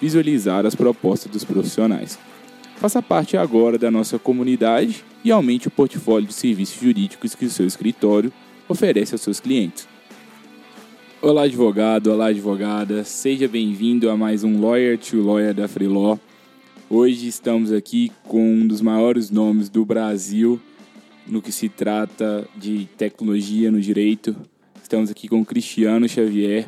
visualizar as propostas dos profissionais. Faça parte agora da nossa comunidade e aumente o portfólio de serviços jurídicos que o seu escritório oferece aos seus clientes. Olá, advogado, olá, advogada, seja bem-vindo a mais um Lawyer to Lawyer da Freeló. Hoje estamos aqui com um dos maiores nomes do Brasil no que se trata de tecnologia no direito. Estamos aqui com Cristiano Xavier,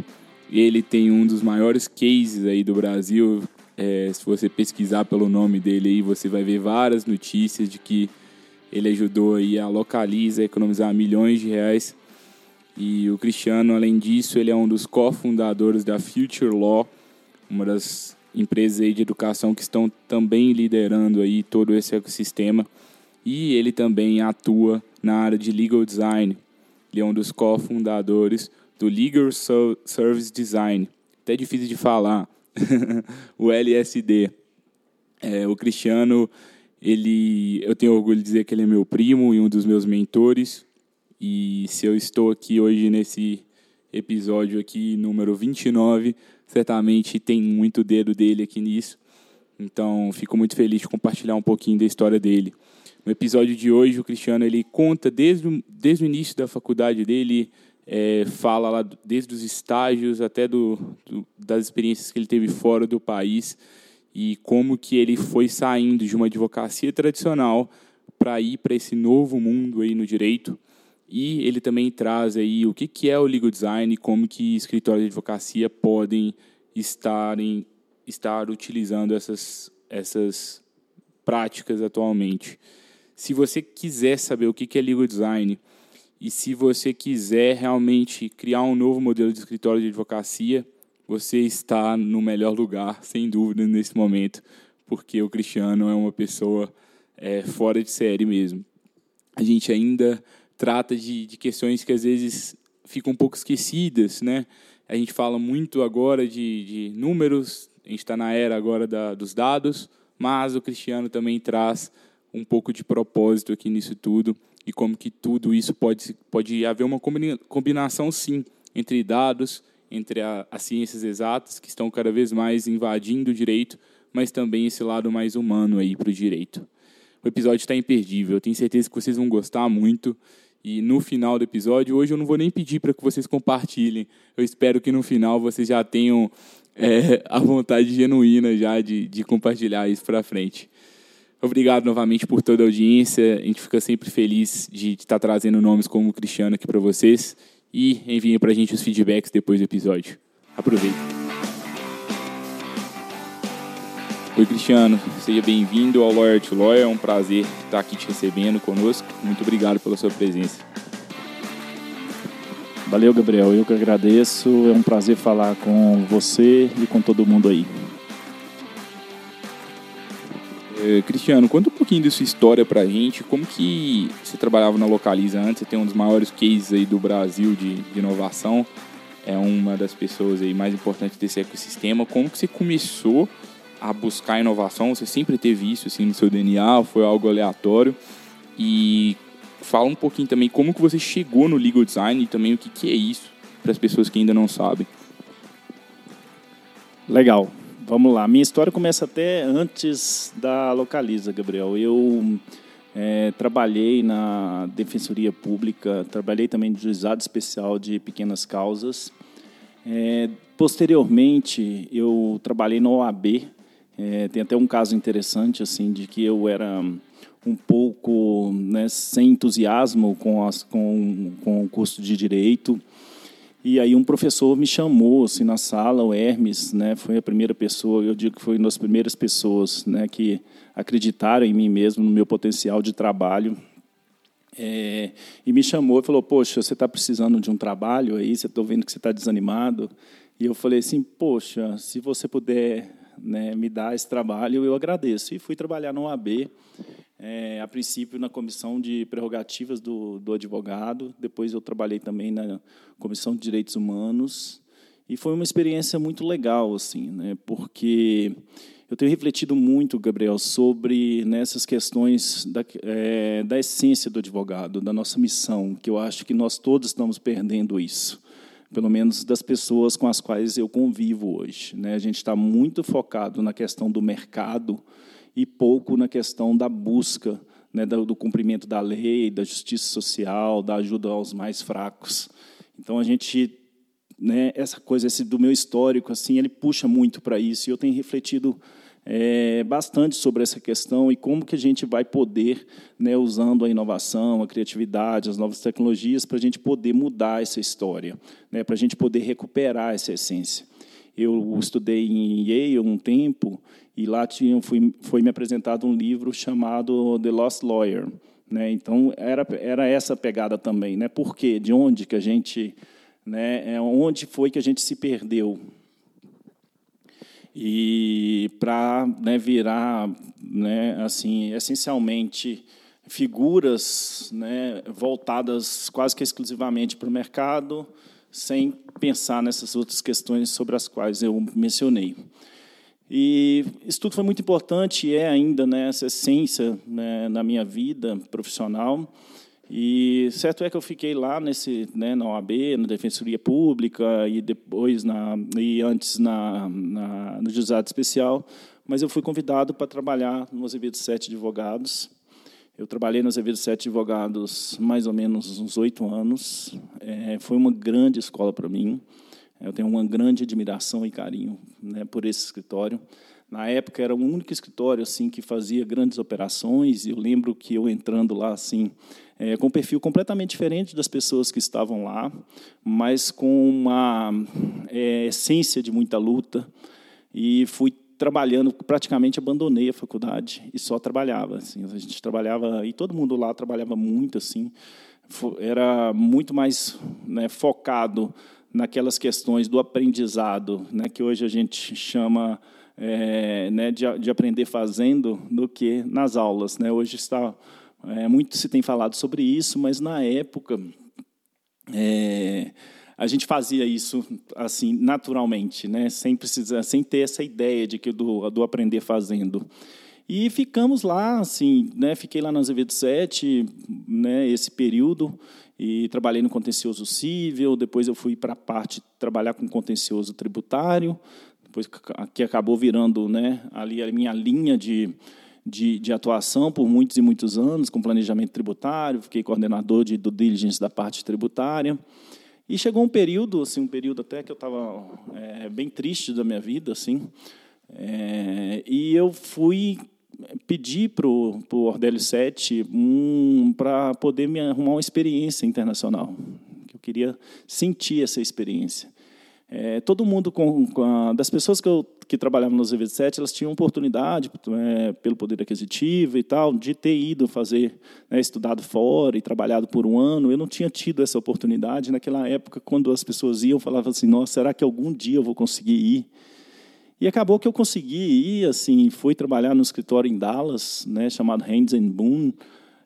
ele tem um dos maiores cases aí do Brasil. É, se você pesquisar pelo nome dele aí, você vai ver várias notícias de que ele ajudou aí a Localiza a economizar milhões de reais. E o Cristiano, além disso, ele é um dos cofundadores da Future Law, uma das empresas aí de educação que estão também liderando aí todo esse ecossistema. E ele também atua na área de legal design. Ele é um dos cofundadores do Legal Service Design. Até difícil de falar. o LSD. É, o Cristiano, ele, eu tenho orgulho de dizer que ele é meu primo e um dos meus mentores. E se eu estou aqui hoje nesse episódio aqui, número 29, certamente tem muito dedo dele aqui nisso. Então, fico muito feliz de compartilhar um pouquinho da história dele. No episódio de hoje, o Cristiano ele conta desde desde o início da faculdade dele, é, fala lá desde os estágios até do, do, das experiências que ele teve fora do país e como que ele foi saindo de uma advocacia tradicional para ir para esse novo mundo aí no direito. E ele também traz aí o que, que é o legal design e como que escritórios de advocacia podem estar, em, estar utilizando essas, essas práticas atualmente. Se você quiser saber o que, que é legal design, e se você quiser realmente criar um novo modelo de escritório de advocacia, você está no melhor lugar, sem dúvida, nesse momento, porque o Cristiano é uma pessoa é, fora de série mesmo. A gente ainda trata de, de questões que às vezes ficam um pouco esquecidas, né? A gente fala muito agora de, de números, a gente está na era agora da, dos dados, mas o Cristiano também traz um pouco de propósito aqui nisso tudo e como que tudo isso pode, pode haver uma combinação, sim, entre dados, entre a, as ciências exatas, que estão cada vez mais invadindo o direito, mas também esse lado mais humano aí para o direito. O episódio está imperdível, eu tenho certeza que vocês vão gostar muito. E no final do episódio, hoje eu não vou nem pedir para que vocês compartilhem. Eu espero que no final vocês já tenham é, a vontade genuína já de, de compartilhar isso para frente. Obrigado novamente por toda a audiência. A gente fica sempre feliz de estar trazendo nomes como o Cristiano aqui para vocês. E enviem para a gente os feedbacks depois do episódio. Aproveite. Oi, Cristiano. Seja bem-vindo ao Lawyer to Lawyer. É um prazer estar aqui te recebendo conosco. Muito obrigado pela sua presença. Valeu, Gabriel. Eu que agradeço. É um prazer falar com você e com todo mundo aí. Eh, Cristiano, conta um pouquinho da sua história pra gente, como que você trabalhava na Localiza antes, você tem um dos maiores cases aí do Brasil de, de inovação, é uma das pessoas aí mais importantes desse ecossistema, como que você começou a buscar inovação, você sempre teve isso assim no seu DNA, foi algo aleatório, e fala um pouquinho também como que você chegou no legal design e também o que, que é isso, para as pessoas que ainda não sabem. Legal. Vamos lá. Minha história começa até antes da Localiza, Gabriel. Eu é, trabalhei na Defensoria Pública, trabalhei também no Juizado Especial de Pequenas Causas. É, posteriormente, eu trabalhei na OAB, É, tem até um caso interessante assim de que eu era um pouco né, sem entusiasmo com, as, com, com o curso de direito. E aí um professor me chamou assim na sala, o Hermes, né, foi a primeira pessoa, eu digo que foi uma das primeiras pessoas, né, que acreditaram em mim mesmo, no meu potencial de trabalho. É, e me chamou e falou: Poxa, você está precisando de um trabalho aí? Você estou vendo que você está desanimado. E eu falei assim: Poxa, se você puder né, me dar esse trabalho, eu agradeço. E fui trabalhar no OAB, é, a princípio na comissão de prerrogativas do, do advogado. Depois eu trabalhei também na comissão de direitos humanos. E foi uma experiência muito legal, assim, né, porque eu tenho refletido muito, Gabriel, sobre nessas questões da, é, da essência do advogado, da nossa missão, que eu acho que nós todos estamos perdendo isso, pelo menos das pessoas com as quais eu convivo hoje. Né? A gente está muito focado na questão do mercado e pouco na questão da busca né, do, do cumprimento da lei, da justiça social, da ajuda aos mais fracos. Então a gente né, essa coisa esse do meu histórico assim ele puxa muito para isso e eu tenho refletido é, bastante sobre essa questão e como que a gente vai poder, né, usando a inovação, a criatividade, as novas tecnologias, para a gente poder mudar essa história, né, para a gente poder recuperar essa essência. Eu estudei em Yale um tempo e lá tinha, foi, foi me apresentado um livro chamado The Lost Lawyer. Né? Então era era essa pegada também, né? Por quê? De onde que a gente, né? É onde foi que a gente se perdeu? e para né, virar, né, assim, essencialmente figuras né, voltadas quase que exclusivamente para o mercado, sem pensar nessas outras questões sobre as quais eu mencionei. E isso tudo foi muito importante e é ainda né, essa essência né, na minha vida profissional. E certo é que eu fiquei lá nesse, né, na OAB, na Defensoria Pública e depois na e antes na, na no Juizado Especial, mas eu fui convidado para trabalhar no Azevedo Sete Advogados. Eu trabalhei no Azevedo Sete Advogados mais ou menos uns oito anos. É, foi uma grande escola para mim. Eu tenho uma grande admiração e carinho né, por esse escritório. Na época era o único escritório assim que fazia grandes operações. E eu lembro que eu entrando lá assim é, com um perfil completamente diferente das pessoas que estavam lá, mas com uma é, essência de muita luta. E fui trabalhando, praticamente abandonei a faculdade e só trabalhava. Assim, a gente trabalhava, e todo mundo lá trabalhava muito, assim, era muito mais né, focado naquelas questões do aprendizado, né, que hoje a gente chama é, né, de, de aprender fazendo, do que nas aulas. Né? Hoje está é, muito se tem falado sobre isso, mas na época é, a gente fazia isso assim naturalmente, né? sem precisar, sem ter essa ideia de que do, do aprender fazendo. E ficamos lá, assim, né? Fiquei lá na Azevedo 7, né? Esse período e trabalhei no contencioso civil. Depois eu fui para a parte trabalhar com contencioso tributário, depois que acabou virando, né? Ali a minha linha de de, de, atuação por muitos e muitos anos, com planejamento tributário, fiquei coordenador de due diligence da parte tributária. E chegou um período, assim, um período até que eu estava é, bem triste da minha vida, assim, é, e eu fui pedir para o Ordélio 7 um, para poder me arrumar uma experiência internacional. Eu queria sentir essa experiência. É, todo mundo, com, com a, das pessoas que, eu, que trabalhavam no ZV7, elas tinham oportunidade, é, pelo poder aquisitivo e tal, de ter ido fazer, né, estudado fora e trabalhado por um ano. Eu não tinha tido essa oportunidade. Naquela época, quando as pessoas iam, falavam assim, nossa, será que algum dia eu vou conseguir ir? E acabou que eu consegui ir, assim, fui trabalhar no escritório em Dallas, né, chamado Hands and Boone.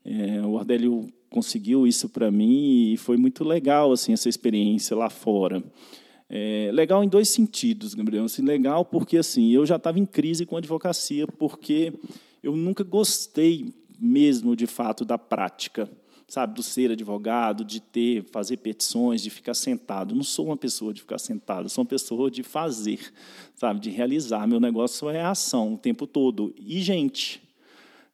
É, o Ardélio conseguiu isso para mim e foi muito legal, assim, essa experiência lá fora. É, legal em dois sentidos, Gabriel. Assim, legal porque assim eu já estava em crise com a advocacia, porque eu nunca gostei mesmo de fato da prática, sabe, do ser advogado, de ter, fazer petições, de ficar sentado. Não sou uma pessoa de ficar sentado, sou uma pessoa de fazer, sabe, de realizar. Meu negócio é ação o tempo todo e gente.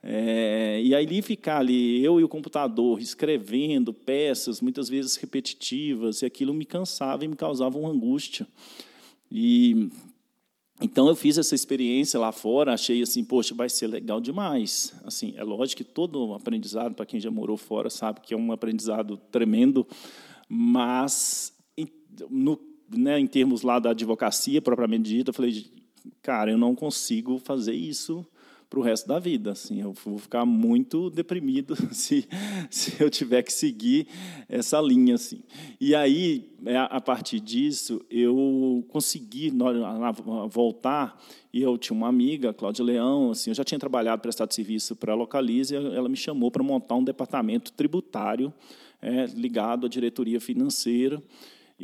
É, e aí ficar ali, eu e o computador, escrevendo peças, muitas vezes repetitivas, e aquilo me cansava e me causava uma angústia. E então eu fiz essa experiência lá fora, achei assim, poxa, vai ser legal demais. Assim, é lógico que todo aprendizado para quem já morou fora sabe que é um aprendizado tremendo, mas no, né, em termos lá da advocacia propriamente dita, eu falei, cara, eu não consigo fazer isso para o resto da vida. Assim, eu vou ficar muito deprimido se, se eu tiver que seguir essa linha. Assim. E aí, é, a partir disso, eu consegui voltar e eu tinha uma amiga, Cláudia Leão, assim, eu já tinha trabalhado prestado serviço para a Localize, ela me chamou para montar um departamento tributário é, ligado à diretoria financeira.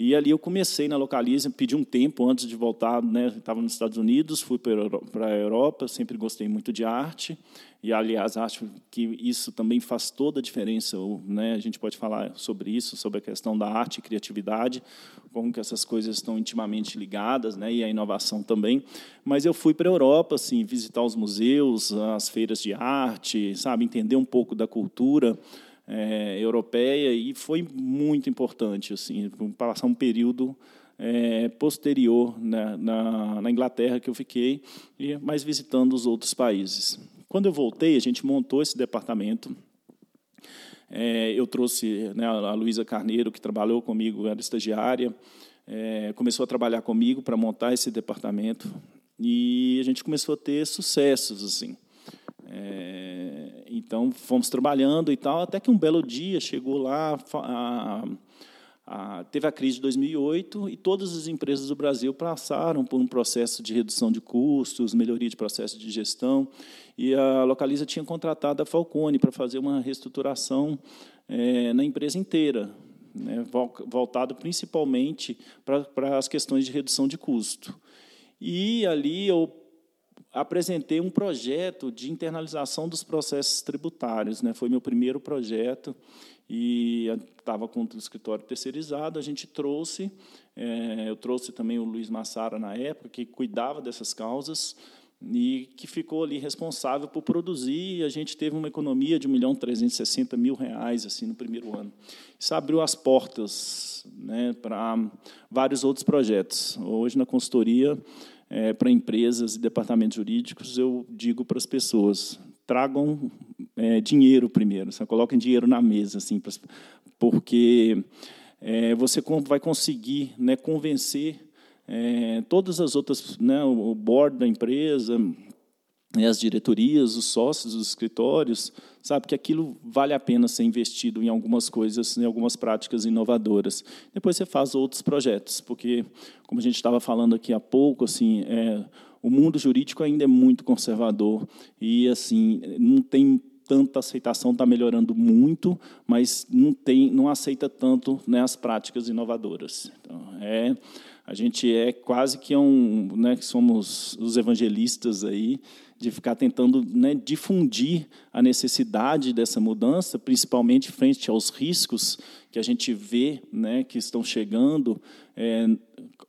E ali eu comecei na Localiza, pedi um tempo antes de voltar, né? Estava nos Estados Unidos, fui para a Europa, sempre gostei muito de arte. E aliás, acho que isso também faz toda a diferença, né? A gente pode falar sobre isso, sobre a questão da arte e criatividade, como que essas coisas estão intimamente ligadas, né? E a inovação também. Mas eu fui para a Europa, assim, visitar os museus, as feiras de arte, sabe, entender um pouco da cultura é, europeia e foi muito importante assim passar um período é, posterior né, na, na, Inglaterra que eu fiquei e mais visitando os outros países. Quando eu voltei a gente montou esse departamento. É, eu trouxe né, a Luísa Carneiro que trabalhou comigo era estagiária começou a trabalhar comigo para montar esse departamento e a gente começou a ter sucessos assim então, fomos trabalhando e tal, até que um belo dia chegou lá, a, a, teve a crise de 2008 e todas as empresas do Brasil passaram por um processo de redução de custos, melhoria de processo de gestão, e a Localiza tinha contratado a Falcone para fazer uma reestruturação é, na empresa inteira, né, voltado principalmente para, para as questões de redução de custo. E ali eu apresentei um projeto de internalização dos processos tributários. Né? Foi meu primeiro projeto e estava com o escritório terceirizado. A gente trouxe, é, eu trouxe também o Luiz Massara na época, que cuidava dessas causas e que ficou ali responsável por produzir. E a gente teve uma economia de 1 milhão 360 mil reais assim no primeiro ano. Isso abriu as portas né, para vários outros projetos. Hoje na consultoria é, para empresas e departamentos jurídicos, eu digo para as pessoas: tragam é, dinheiro primeiro, sabe? coloquem dinheiro na mesa, assim, porque é, você vai conseguir né, convencer é, todas as outras, né, o board da empresa, né, as diretorias, os sócios, os escritórios, sabe que aquilo vale a pena ser investido em algumas coisas, em algumas práticas inovadoras. Depois você faz outros projetos, porque, como a gente estava falando aqui há pouco, assim, é, o mundo jurídico ainda é muito conservador e assim não tem tanta aceitação, está melhorando muito, mas não tem, não aceita tanto né, as práticas inovadoras. Então, é, a gente é quase que um, né, que somos os evangelistas aí de ficar tentando né, difundir a necessidade dessa mudança, principalmente frente aos riscos que a gente vê né, que estão chegando. É,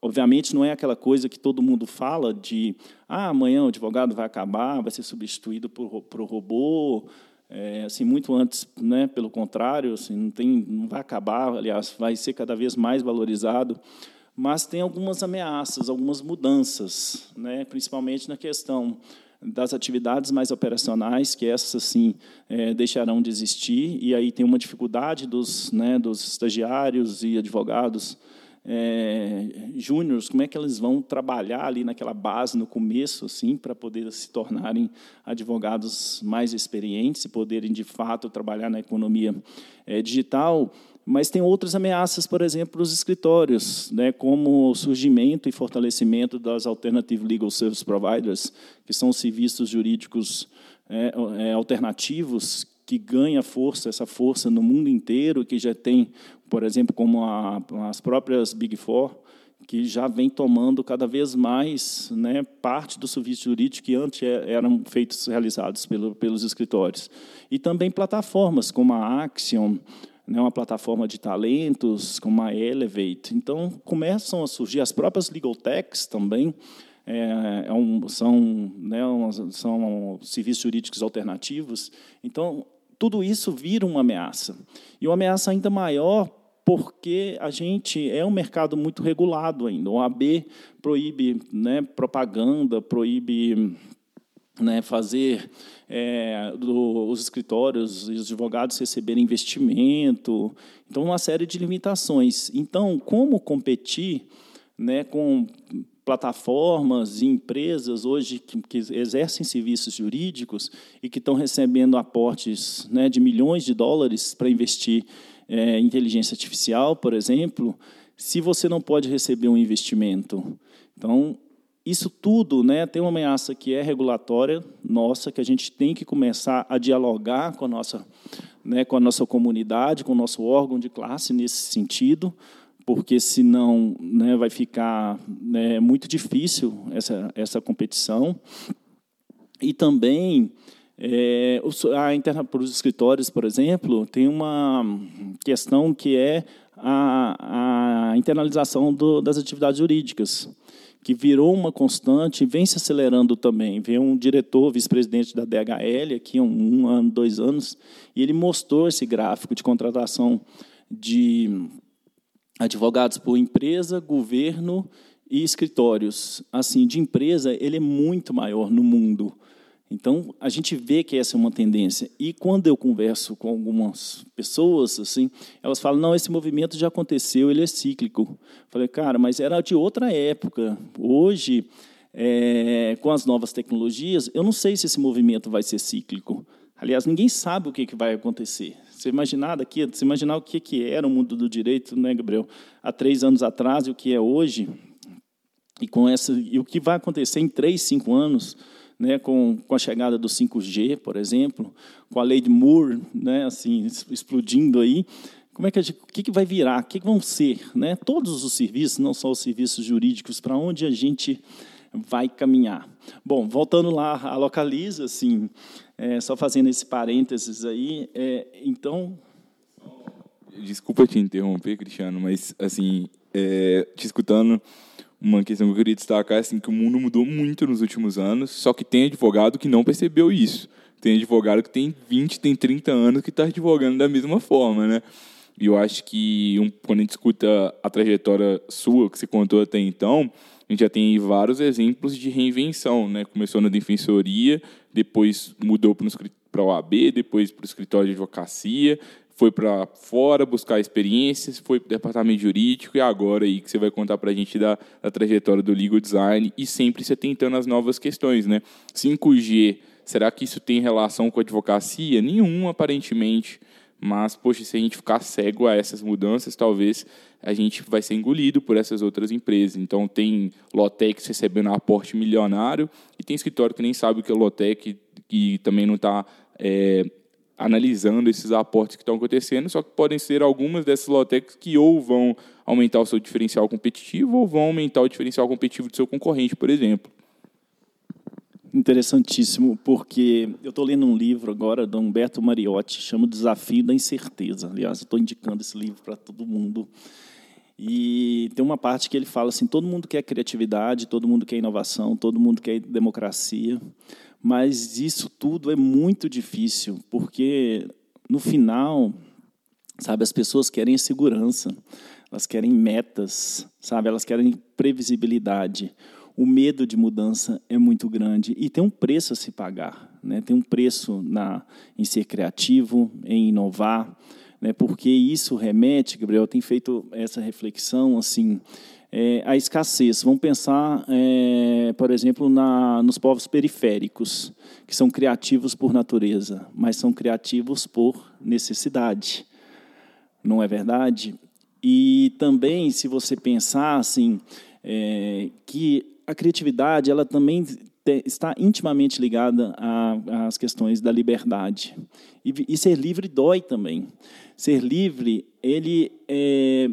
obviamente, não é aquela coisa que todo mundo fala de ah, amanhã o advogado vai acabar, vai ser substituído por, por robô. É, assim, muito antes, né, pelo contrário, assim, não, tem, não vai acabar, aliás, vai ser cada vez mais valorizado mas tem algumas ameaças, algumas mudanças, né, principalmente na questão das atividades mais operacionais, que essas sim é, deixarão de existir, e aí tem uma dificuldade dos, né, dos estagiários e advogados é, júniores, como é que eles vão trabalhar ali naquela base no começo, assim, para poder se tornarem advogados mais experientes e poderem de fato trabalhar na economia é, digital. Mas tem outras ameaças, por exemplo, os escritórios, né, como o surgimento e fortalecimento das Alternative Legal Service Providers, que são serviços jurídicos é, é, alternativos que ganha força, essa força no mundo inteiro, que já tem, por exemplo, como a, as próprias Big Four, que já vem tomando cada vez mais né, parte do serviço jurídico que antes é, eram feitos realizados pelo, pelos escritórios. E também plataformas como a Axiom, né, uma plataforma de talentos como a Elevate. Então, começam a surgir as próprias legal techs também, é, é um, são, né, são serviços jurídicos alternativos. Então, tudo isso vira uma ameaça. E uma ameaça ainda maior porque a gente é um mercado muito regulado ainda. O AB proíbe né, propaganda, proíbe né, fazer é, do, os escritórios e os advogados receberem investimento. Então, uma série de limitações. Então, como competir né, com plataformas e empresas hoje que, que, exercem serviços jurídicos e que estão recebendo aportes né, de milhões de dólares para investir é, em inteligência artificial, por exemplo, se você não pode receber um investimento. Então, isso tudo né, tem uma ameaça que é regulatória nossa, que a gente tem que começar a dialogar com a nossa, né, com a nossa comunidade, com o nosso órgão de classe nesse sentido, porque senão né, vai ficar né, muito difícil essa, essa competição. E também, é, a interna, para os escritórios, por exemplo, tem uma questão que é a, a internalização do, das atividades jurídicas, que virou uma constante e vem se acelerando também. Veio um diretor, vice-presidente da DHL, aqui há um, um ano, dois anos, e ele mostrou esse gráfico de contratação de advogados por empresa, governo e escritórios. Assim, de empresa, ele é muito maior no mundo. Então, a gente vê que essa é uma tendência. E quando eu converso com algumas pessoas, assim, elas falam: "Não, esse movimento já aconteceu, ele é cíclico". Eu falei: "Cara, mas era de outra época. Hoje, é, com as novas tecnologias, eu não sei se esse movimento vai ser cíclico. Aliás, ninguém sabe o que, que vai acontecer. Você imaginar daqui, você imaginar o que, que era o mundo do direito, né, Gabriel, há três anos atrás e o que é hoje, e com essa e o que vai acontecer em três, cinco anos, né, com, com a chegada do 5G, por exemplo, com a lei de Moore, né, assim explodindo aí, como é que gente, o que, que vai virar, o que, que vão ser, né? Todos os serviços, não só os serviços jurídicos, para onde a gente vai caminhar. Bom, voltando lá à localiza, assim, é, só fazendo esse parênteses aí, é, então. Desculpa te interromper, Cristiano, mas assim, é, te escutando, uma questão que eu queria destacar é assim, que o mundo mudou muito nos últimos anos, só que tem advogado que não percebeu isso. Tem advogado que tem 20, tem 30 anos que está advogando da mesma forma, né? E eu acho que um, quando a gente escuta a trajetória sua, que você contou até então, a gente já tem vários exemplos de reinvenção, né? Começou na defensoria, depois mudou para o AB, depois para o escritório de advocacia, foi para fora buscar experiências, foi para o departamento jurídico e agora aí que você vai contar para a gente da, da, trajetória do legal design e sempre se atentando às novas questões, né? 5G, será que isso tem relação com a advocacia? Nenhum, aparentemente. Mas, poxa, se a gente ficar cego a essas mudanças, talvez a gente vai ser engolido por essas outras empresas. Então, tem Lotex recebendo aporte milionário e tem escritório que nem sabe o que é Lotec e também não está é, analisando esses aportes que estão acontecendo, só que podem ser algumas dessas Lotecs que ou vão aumentar o seu diferencial competitivo ou vão aumentar o diferencial competitivo do seu concorrente, por exemplo. Interessantíssimo, porque eu estou lendo um livro agora do Humberto Mariotti, chama Desafio da Incerteza. Aliás, estou indicando esse livro para todo mundo. E tem uma parte que ele fala assim: todo mundo quer criatividade, todo mundo quer inovação, todo mundo quer democracia, mas isso tudo é muito difícil, porque no final, sabe, as pessoas querem segurança, elas querem metas, sabe, elas querem previsibilidade o medo de mudança é muito grande e tem um preço a se pagar. Né? Tem um preço na, em ser criativo, em inovar, né? porque isso remete, Gabriel, tem feito essa reflexão assim, é, a escassez. Vamos pensar, é, por exemplo, na, nos povos periféricos, que são criativos por natureza, mas são criativos por necessidade. Não é verdade? E também, se você pensar assim, é, que a criatividade ela também te, está intimamente ligada às questões da liberdade. E, e, ser livre dói também. Ser livre ele é,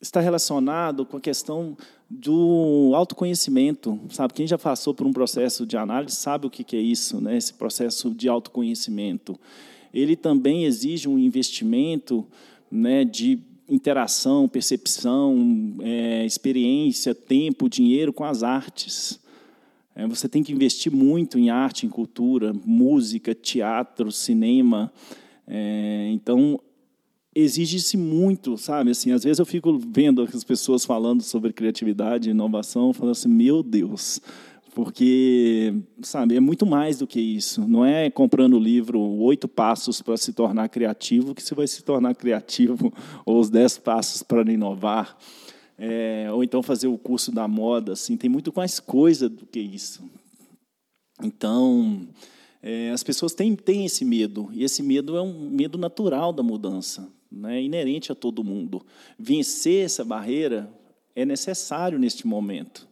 está relacionado com a questão do autoconhecimento, sabe? Quem já passou por um processo de análise sabe o que é isso, né? Esse processo de autoconhecimento. Ele também exige um investimento, né? De interação, percepção, é, experiência, tempo, dinheiro com as artes. É, você tem que investir muito em arte, em cultura, música, teatro, cinema. É, então, exige-se muito, sabe? Assim, às vezes eu fico vendo as pessoas falando sobre criatividade inovação, falando assim, meu Deus, porque, sabe, é muito mais do que isso. Não é comprando o livro Oito Passos para se tornar criativo que você vai se tornar criativo, ou os Dez Passos para inovar, é, ou então fazer o curso da moda. Assim, tem muito mais coisa do que isso. Então, é, as pessoas têm, têm esse medo, e esse medo é um medo natural da mudança né, inerente a todo mundo. Vencer essa barreira é necessário neste momento,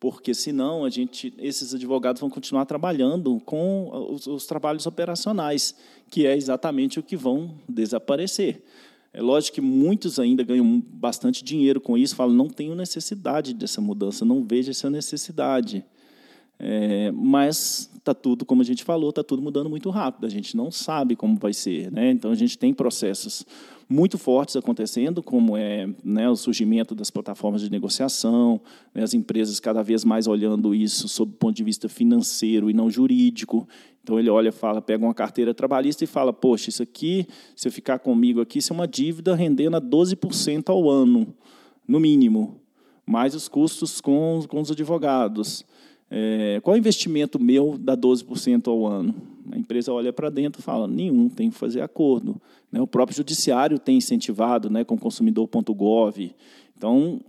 porque senão a gente, esses advogados vão continuar trabalhando com os, os trabalhos operacionais, que é exatamente o que vão desaparecer. É lógico que muitos ainda ganham bastante dinheiro com isso, falam, não tenho necessidade dessa mudança, não vejo essa necessidade. É, mas está tudo, como a gente falou, está tudo mudando muito rápido. A gente não sabe como vai ser. Né? Então, a gente tem processos muito fortes acontecendo, como é né, o surgimento das plataformas de negociação, né, as empresas cada vez mais olhando isso sob o ponto de vista financeiro e não jurídico. Então ele olha, fala, pega uma carteira trabalhista e fala: poxa, isso aqui, se eu ficar comigo aqui, isso é uma dívida rendendo a 12% ao ano, no mínimo, mais os custos com, com os advogados. É, qual é o investimento meu dá 12% ao ano? A empresa olha para dentro e fala: nenhum, tem que fazer acordo. Né? O próprio judiciário tem incentivado né, com consumidor.gov. Então,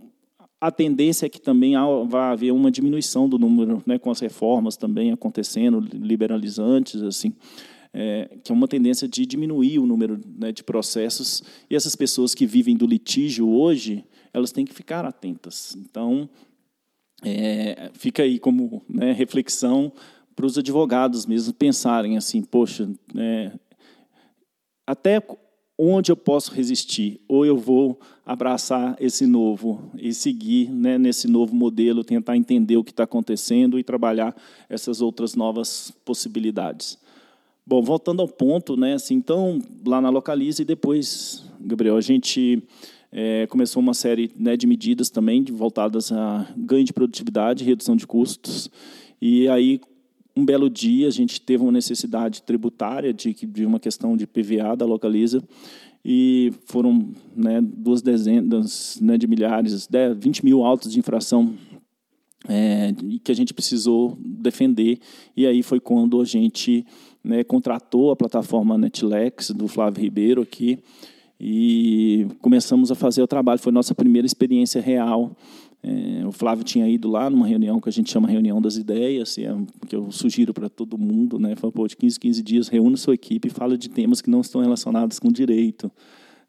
a tendência é que também vai haver uma diminuição do número, né, com as reformas também acontecendo, liberalizantes, assim, é, que é uma tendência de diminuir o número né, de processos. E essas pessoas que vivem do litígio hoje, elas têm que ficar atentas. Então, é, fica aí como né, reflexão para os advogados mesmo pensarem assim, poxa, é, até onde eu posso resistir? Ou eu vou abraçar esse novo e seguir né, nesse novo modelo, tentar entender o que está acontecendo e trabalhar essas outras novas possibilidades. Bom, voltando ao ponto, né, assim, então, lá na Localize, e depois, Gabriel, a gente é, começou uma série né, de medidas também voltadas a ganho de produtividade, redução de custos, e aí um belo dia a gente teve uma necessidade tributária de, de uma questão de PVA da Localiza e foram né, duas dezenas né, de milhares, 10, 20 mil autos de infração é, que a gente precisou defender. E aí foi quando a gente né, contratou a plataforma Netlex do Flávio Ribeiro aqui e começamos a fazer o trabalho. Foi nossa primeira experiência real é, o Flávio tinha ido lá numa reunião que a gente chama reunião das ideias, é, que eu sugiro para todo mundo, né? Falou, pô, de 15 15 dias, reúna sua equipe e fala de temas que não estão relacionados com direito.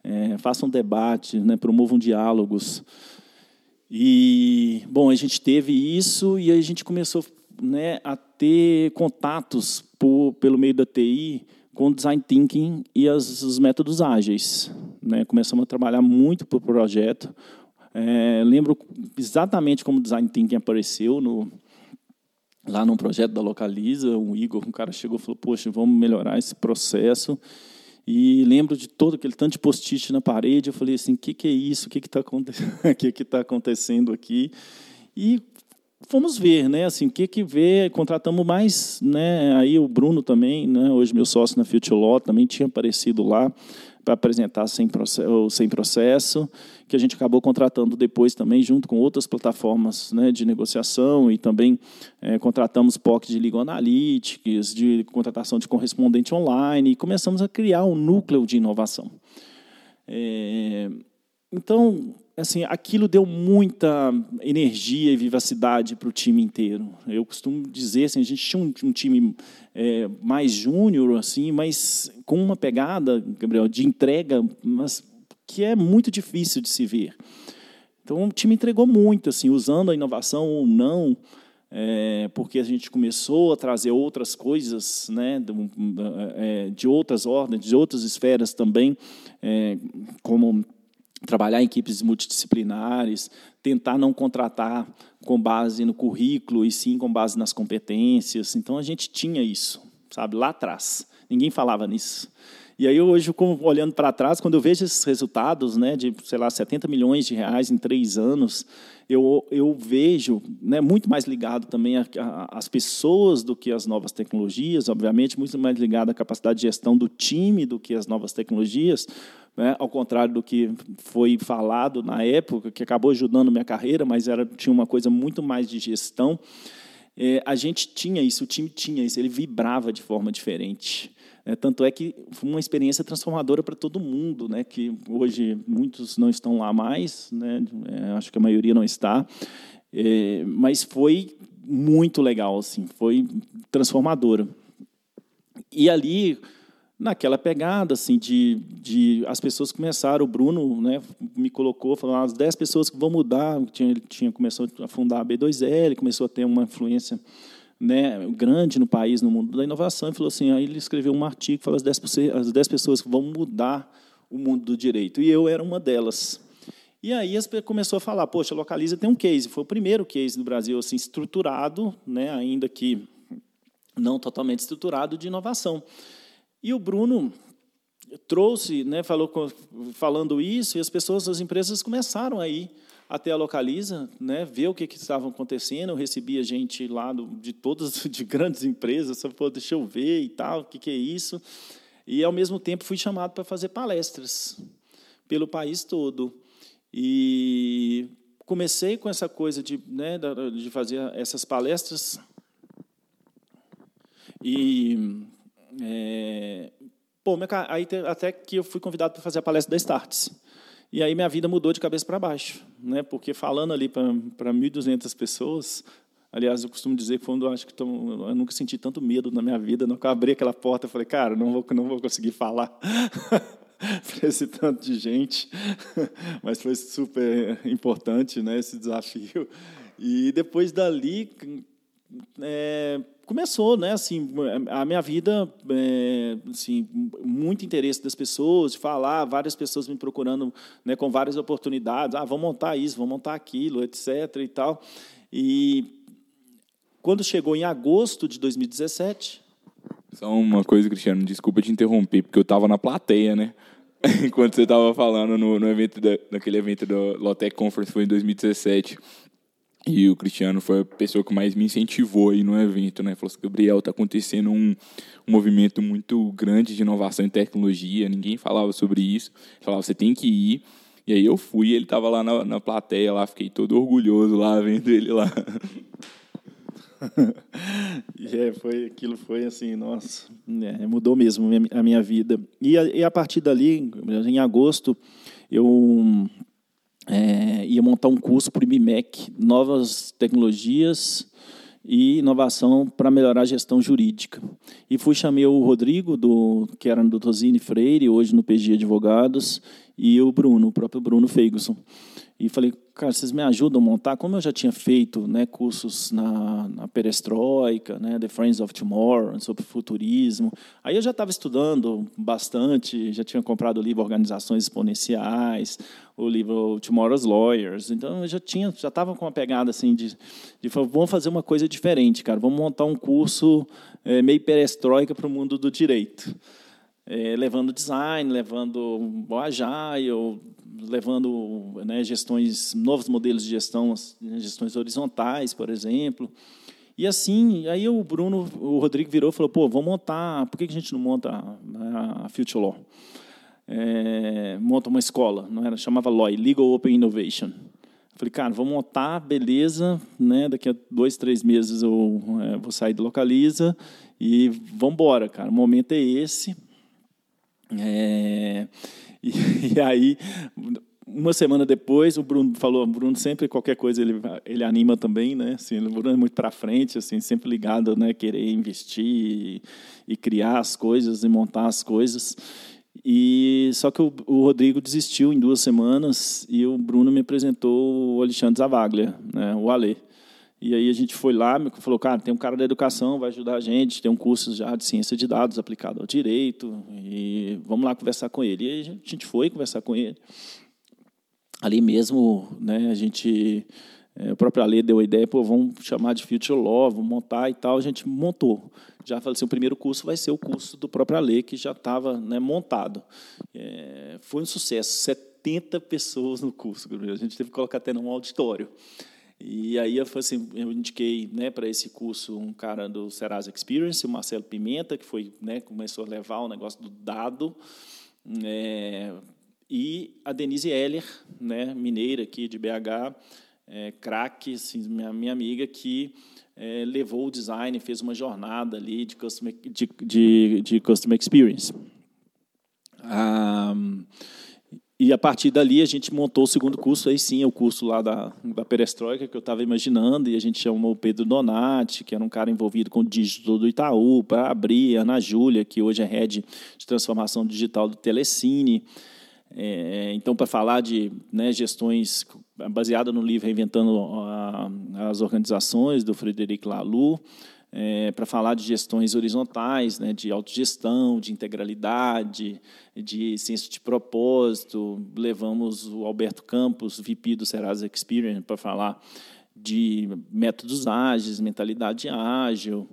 É, faça um debate, né? promovam diálogos. E, bom, a gente teve isso e a gente começou né, a ter contatos por, pelo meio da TI com design thinking e as, os métodos ágeis. Né? Começamos a trabalhar muito para o projeto. É, lembro exatamente como o Design Thinking apareceu no, lá num projeto da Localiza. O Igor, um cara chegou e falou: Poxa, vamos melhorar esse processo. E lembro de todo aquele tanto de post-it na parede. Eu falei assim: o que, que é isso? O que está que que tá acontecendo aqui? E fomos ver, né? Assim, o que que vê? Contratamos mais, né? Aí o Bruno também, né? Hoje meu sócio na Future Law também tinha aparecido lá para apresentar sem processo, sem processo, que a gente acabou contratando depois também, junto com outras plataformas né, de negociação, e também é, contratamos POC de Legal Analytics, de contratação de correspondente online, e começamos a criar um núcleo de inovação. É, então, assim, aquilo deu muita energia e vivacidade para o time inteiro. Eu costumo dizer, assim, a gente tinha um, um time é, mais júnior, assim, mas com uma pegada, Gabriel, de entrega, mas que é muito difícil de se ver. Então, o time entregou muito, assim, usando a inovação ou não, é, porque a gente começou a trazer outras coisas, né, de, é, de outras ordens, de outras esferas também, é, como trabalhar em equipes multidisciplinares, tentar não contratar com base no currículo e sim com base nas competências. Então a gente tinha isso, sabe, lá atrás. Ninguém falava nisso. E aí hoje, olhando para trás, quando eu vejo esses resultados, né, de sei lá 70 milhões de reais em três anos, eu, eu vejo, né, muito mais ligado também às pessoas do que às novas tecnologias, obviamente, muito mais ligado à capacidade de gestão do time do que às novas tecnologias, né? ao contrário do que foi falado na época, que acabou ajudando minha carreira, mas era, tinha uma coisa muito mais de gestão. É, a gente tinha isso, o time tinha isso, ele vibrava de forma diferente. É, tanto é que foi uma experiência transformadora para todo mundo, né? que hoje muitos não estão lá mais, né? É, acho que a maioria não está, é, mas foi muito legal, assim, foi transformadora. E ali naquela pegada assim de, de as pessoas começaram o Bruno né me colocou falou as 10 pessoas que vão mudar tinha ele tinha começou a fundar a B2L começou a ter uma influência né grande no país no mundo da inovação e falou assim aí ele escreveu um artigo fala as 10 as 10 pessoas que vão mudar o mundo do direito e eu era uma delas. E aí as começou a falar poxa localiza tem um case foi o primeiro case do Brasil assim estruturado né ainda que não totalmente estruturado de inovação e o Bruno trouxe, né, falou, falando isso, e as pessoas, as empresas começaram aí até a Localiza, né, ver o que, que estava acontecendo. Eu recebia gente lá do, de todas, de grandes empresas, só pô, deixa eu ver e tal, o que, que é isso. E, ao mesmo tempo, fui chamado para fazer palestras pelo país todo. E comecei com essa coisa de, né, de fazer essas palestras. E é, pô, aí até que eu fui convidado para fazer a palestra da Starts. E aí minha vida mudou de cabeça para baixo, né? Porque falando ali para 1.200 pessoas, aliás, eu costumo dizer um, acho que eu nunca senti tanto medo na minha vida, não abri aquela porta, eu falei, cara, não vou não vou conseguir falar para esse tanto de gente, mas foi super importante, né, esse desafio. E depois dali é, começou, né, assim, a minha vida, é, assim, muito interesse das pessoas, de falar, várias pessoas me procurando, né, com várias oportunidades, ah, vamos montar isso, vamos montar aquilo, etc. e tal. E quando chegou em agosto de 2017, só uma coisa, Cristiano, desculpa te interromper, porque eu estava na plateia, né? Enquanto você estava falando no, no evento da, naquele evento da Lotec Conference foi em 2017. E o Cristiano foi a pessoa que mais me incentivou aí no evento, né? Falou assim, Gabriel, tá acontecendo um, um movimento muito grande de inovação em tecnologia, ninguém falava sobre isso. Falava, você tem que ir. E aí eu fui, ele estava lá na, na plateia, lá, fiquei todo orgulhoso lá, vendo ele lá. é, foi, aquilo foi assim, nossa, é, mudou mesmo a minha vida. E a, e a partir dali, em agosto, eu é, ia montar um curso para o IBMEC, novas tecnologias e inovação para melhorar a gestão jurídica. E fui chamei o Rodrigo, do, que era do Tosini Freire, hoje no PG Advogados, e o Bruno, o próprio Bruno Feigson. E falei, cara, vocês me ajudam a montar? Como eu já tinha feito né, cursos na, na Perestroika, né, The Friends of Tomorrow, sobre futurismo, aí eu já estava estudando bastante, já tinha comprado o livro Organizações Exponenciais, o livro Tomorrow's Lawyers, então eu já tinha, já estava com uma pegada assim de, de vamos fazer uma coisa diferente, cara, vamos montar um curso é, meio perestroika para o mundo do direito. É, levando design, levando o agile, levando né, gestões, novos modelos de gestão, gestões horizontais, por exemplo. E assim, aí o Bruno, o Rodrigo virou e falou, pô, vamos montar, por que a gente não monta a Future Law? É, monta uma escola, não era? Chamava LOI, Legal Open Innovation. falei, cara, vamos montar, beleza, né? Daqui a dois, três meses eu é, vou sair do Localiza e vamos embora, cara. O momento é esse. É, e, e, aí, uma semana depois, o Bruno falou, o Bruno sempre qualquer coisa ele ele anima também, né? Assim, o Bruno é muito para frente, assim, sempre ligado, né, querer investir e, e, criar as coisas e montar as coisas. E só que o, o, Rodrigo desistiu em duas semanas e o Bruno me apresentou o Alexandre Zavaglia, né, o Ale. E aí a gente foi lá, falou, cara, tem um cara da educação, vai ajudar a gente, tem um curso já de ciência de dados aplicado ao direito, e vamos lá conversar com ele. E a gente foi conversar com ele. Ali mesmo, né, a gente, é, o próprio Ale deu a ideia, pô, vamos chamar de Future Law, vamos montar e tal, a gente montou. Já falei assim, o primeiro curso vai ser o curso do próprio Ale, que já estava né, montado. É, foi um sucesso, 70 pessoas no curso, a gente teve que colocar até num auditório. E aí eu, assim, eu indiquei né, para esse curso um cara do Serasa Experience, o Marcelo Pimenta, que foi, né, começou a levar o negócio do dado. É, e a Denise Heller, né, mineira aqui de BH, é, craque, assim, minha, minha amiga, que é, levou o design, fez uma jornada ali de customer, de, de, de customer experience. Ah, e a partir dali a gente montou o segundo curso, aí sim, é o curso lá da, da Perestroika, que eu estava imaginando, e a gente chamou o Pedro Donati, que era um cara envolvido com o digital do Itaú, para abrir, a Ana Júlia, que hoje é head de transformação digital do Telecine. É, então, para falar de né, gestões baseada no livro Reinventando as Organizações, do Frederic Laloux, é, para falar de gestões horizontais, né, de autogestão, de integralidade, de senso de propósito. Levamos o Alberto Campos, VP do Serasa Experience, para falar de métodos ágeis, mentalidade ágil.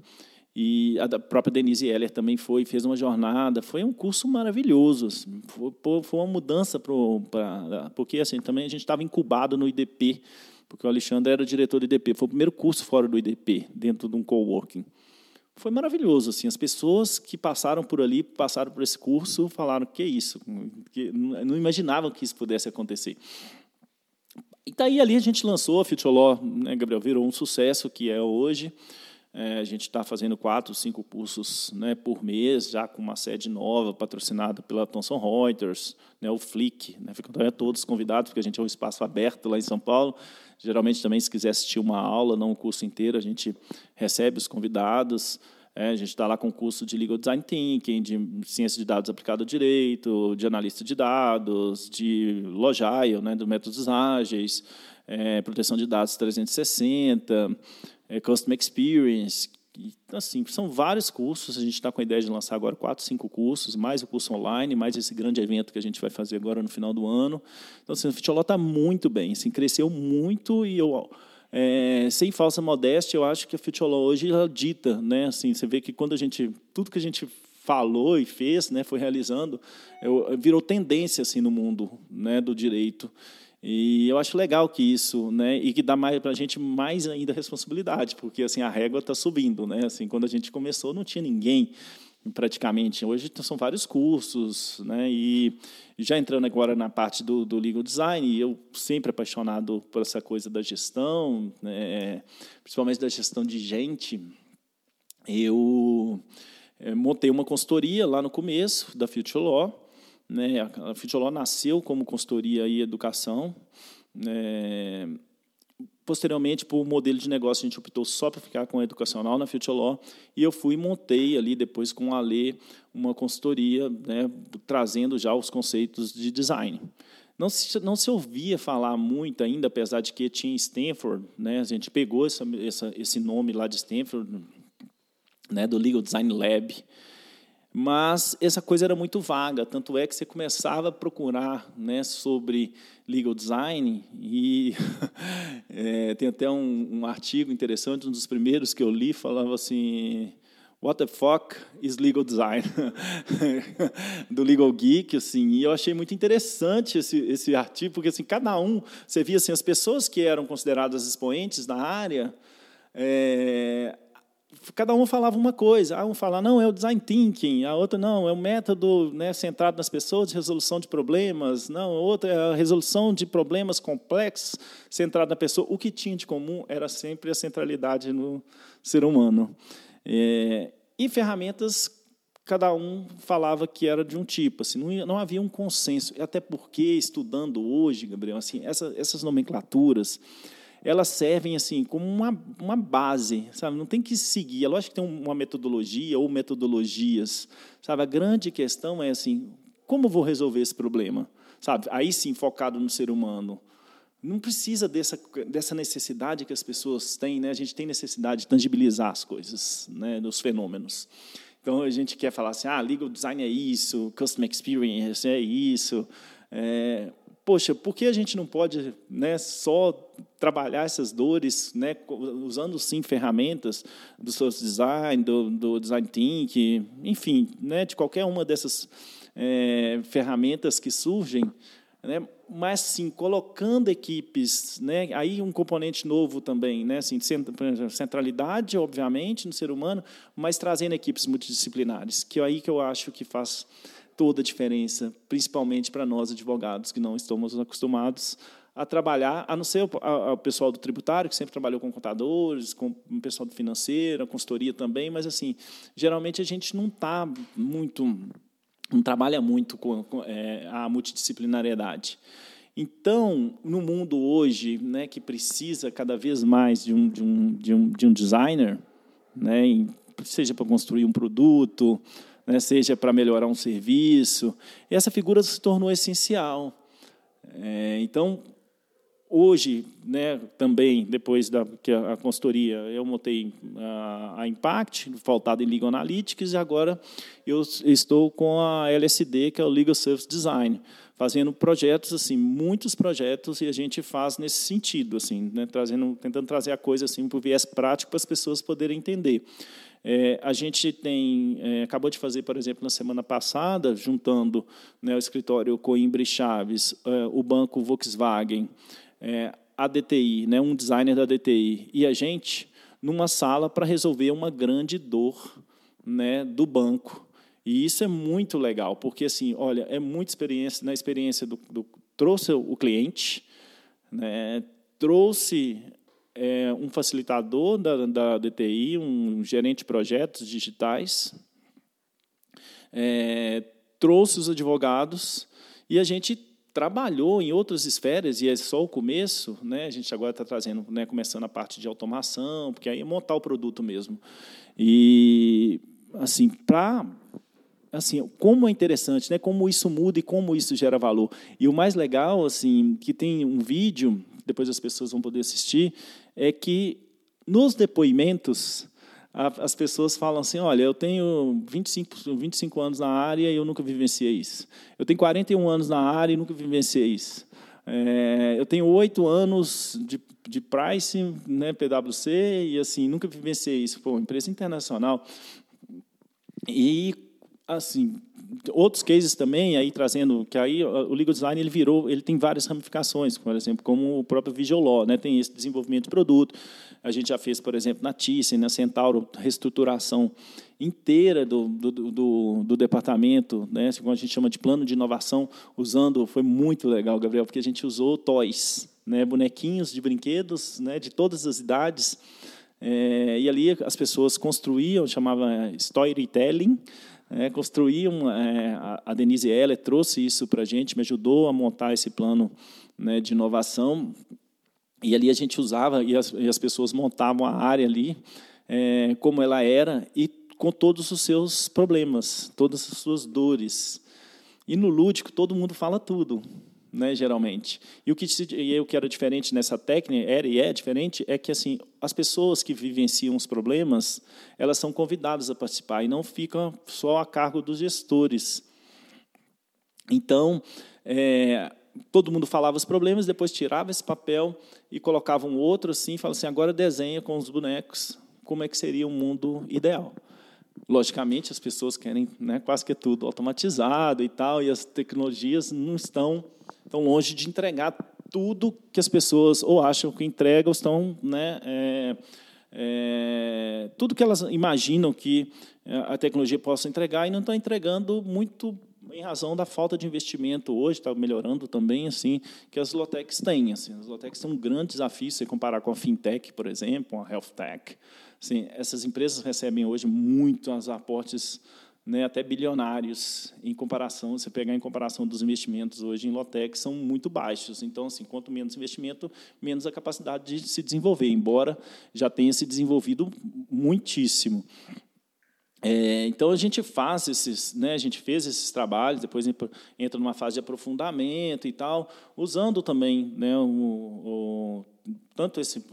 E a própria Denise Heller também foi, fez uma jornada. Foi um curso maravilhoso. Assim. Foi, foi, uma mudança para. Porque assim, também a gente estava incubado no IDP, porque o Alexandre era diretor do IDP. Foi o primeiro curso fora do IDP, dentro de um coworking. Foi maravilhoso. Assim, as pessoas que passaram por ali, passaram por esse curso, falaram: que é isso? Que não imaginavam que isso pudesse acontecer. E daí ali a gente lançou a Future né, Gabriel, virou um sucesso que é hoje. É, a gente está fazendo quatro, cinco cursos né, por mês, já com uma sede nova, patrocinada pela Thomson Reuters, né, o Flick. Né, ficam todos convidados, porque a gente é um espaço aberto lá em São Paulo. Geralmente, também, se quiser assistir uma aula, não o curso inteiro, a gente recebe os convidados. É, a gente está lá com curso de Legal Design Thinking, de ciência de dados aplicado ao direito, de analista de dados, de Logile, né, do métodos ágeis, é, proteção de dados 360 é, Customer Experience. Então, assim, são vários cursos. A gente está com a ideia de lançar agora quatro, cinco cursos, mais o curso online, mais esse grande evento que a gente vai fazer agora no final do ano. Então, assim, o Fitioló está muito bem, assim, cresceu muito e eu. É, sem falsa modéstia, eu acho que a Fitioló hoje ela dita, né? Assim, você vê que quando a gente tudo que a gente falou e fez, né, foi realizando, eu, virou tendência assim no mundo, né, do direito. E eu acho legal que isso, né, e que dá para a gente mais ainda responsabilidade, porque assim a régua está subindo, né? Assim, quando a gente começou não tinha ninguém praticamente. Hoje são vários cursos, né? E já entrando agora na parte do, do legal design, eu sempre apaixonado por essa coisa da gestão, né, principalmente da gestão de gente. Eu eh, montei uma consultoria lá no começo da Future Law né? A Fitioló nasceu como consultoria e educação. É, posteriormente, por modelo de negócio, a gente optou só para ficar com a educacional na Future e eu fui e montei ali, depois com a Lê, uma consultoria, né, trazendo já os conceitos de design. Não se, não se ouvia falar muito ainda, apesar de que tinha Stanford, né, a gente pegou essa, essa, esse nome lá de Stanford, né, do Legal Design Lab, mas essa coisa era muito vaga, tanto é que você começava a procurar né, sobre legal design, e é, tem até um, um, artigo interessante, um dos primeiros que eu li, falava assim, What the fuck is legal design? do Legal Geek, assim, e eu achei muito interessante esse, esse artigo, porque assim, cada um, você via assim, as pessoas que eram consideradas expoentes da área, é, cada um falava uma coisa. Ah, um falava, não, é o design thinking. A outra, não, é o método né, centrado nas pessoas de resolução de problemas. Não, outra é a resolução de problemas complexos centrado na pessoa. O que tinha de comum era sempre a centralidade no ser humano. É, e ferramentas, cada um falava que era de um tipo. Assim, não, não havia um consenso. Até porque, estudando hoje, Gabriel, assim, essa, essas nomenclaturas elas servem assim como uma, uma base, sabe? Não tem que seguir. É lógico que tem uma metodologia ou metodologias, sabe? A grande questão é assim, como vou resolver esse problema, sabe? Aí sim focado no ser humano. Não precisa dessa, dessa necessidade que as pessoas têm, né? A gente tem necessidade de tangibilizar as coisas, né? Dos fenômenos. Então a gente quer falar assim, ah, legal design é isso, customer experience é isso. É, poxa, por que a gente não pode né, só trabalhar essas dores, né, usando sim ferramentas do social design, do, do design thinking, enfim, né, de qualquer uma dessas é, ferramentas que surgem, né, mas sim colocando equipes, né, aí um componente novo também, né, assim, centralidade, obviamente, no ser humano, mas trazendo equipes multidisciplinares, que é aí que eu acho que faz toda a diferença, principalmente para nós advogados que não estamos acostumados a trabalhar, a não ser o, pessoal do tributário, que sempre trabalhou com contadores, com o pessoal do financeiro, a consultoria também, mas, assim, geralmente a gente não está muito, não trabalha muito com, é, a multidisciplinariedade. Então, no mundo hoje, né, que precisa cada vez mais de um, de um, de um, de um designer, né, seja para construir um produto, né, seja para melhorar um serviço, essa figura se tornou essencial. É, então, Hoje, né, também, depois da que a, consultoria, eu montei a, a Impact, faltado em Legal Analytics, e agora eu estou com a LSD, que é o Legal Service Design, fazendo projetos, assim, muitos projetos, e a gente faz nesse sentido, assim, né, trazendo, tentando trazer a coisa assim, para o viés prático para as pessoas poderem entender. É, a gente tem é, acabou de fazer, por exemplo, na semana passada, juntando né, o escritório Coimbra e Chaves, é, o banco Volkswagen, é, a DTI, né, um designer da DTI, e a gente numa sala para resolver uma grande dor né, do banco. E isso é muito legal, porque assim, olha, é muita experiência na experiência do, do trouxe o cliente, né, trouxe é, um facilitador da, da DTI, um gerente de projetos digitais, é, trouxe os advogados e a gente trabalhou em outras esferas, e é só o começo, né? a gente agora está trazendo, né, começando a parte de automação, porque aí é montar o produto mesmo. E, assim, para assim, como é interessante, né? Como isso muda e como isso gera valor. E o mais legal, assim, que tem um vídeo, depois as pessoas vão poder assistir, é que nos depoimentos as pessoas falam assim: olha, eu tenho 25, 25 anos na área e eu nunca vivenciei isso. Eu tenho 41 anos na área e nunca vivenciei isso. É, eu tenho oito anos de, de pricing, né, PwC, e assim, nunca vivenciei isso. Pô, empresa internacional. E, assim, outros cases também, aí trazendo, que aí o legal design ele virou, ele tem várias ramificações, por exemplo, como o próprio Visual Law, né, tem esse desenvolvimento de produto, a gente já fez, por exemplo, na Thyssen, na Centauro, reestruturação inteira do, do, do, do departamento, né? como a gente chama de plano de inovação, usando, foi muito legal, Gabriel, porque a gente usou toys, né? bonequinhos de brinquedos né? de todas as idades, é, e ali as pessoas construíam, chamava storytelling, é, construíam, é, a Denise Heller trouxe isso para a gente, me ajudou a montar esse plano né, de inovação, e ali a gente usava, e as, e as pessoas montavam a área ali, é, como ela era, e com todos os seus problemas, todas as suas dores. E no lúdico, todo mundo fala tudo, né, geralmente. E o que, e o que era diferente nessa técnica, era e é diferente, é que assim as pessoas que vivenciam os problemas, elas são convidadas a participar, e não ficam só a cargo dos gestores. Então, é, todo mundo falava os problemas, depois tirava esse papel e colocava um outro assim, e falava assim, agora desenha com os bonecos como é que seria um mundo ideal. Logicamente, as pessoas querem né, quase que tudo automatizado e tal, e as tecnologias não estão tão longe de entregar tudo que as pessoas ou acham que entregam, estão né, é, é, tudo que elas imaginam que é, a tecnologia possa entregar e não estão entregando muito em razão da falta de investimento hoje, está melhorando também, assim, que as Lotecs têm. Assim, as Lotecs são um grande desafio se comparar com a FinTech, por exemplo, a Health Tech. Assim, essas empresas recebem hoje muitos aportes né, até bilionários em comparação, você pegar em comparação dos investimentos hoje em Lotec são muito baixos. Então, assim, quanto menos investimento, menos a capacidade de se desenvolver, embora já tenha se desenvolvido muitíssimo. É, então a gente faz esses, né, a gente fez esses trabalhos, depois entra numa fase de aprofundamento e tal, usando também né, o, o tanto esse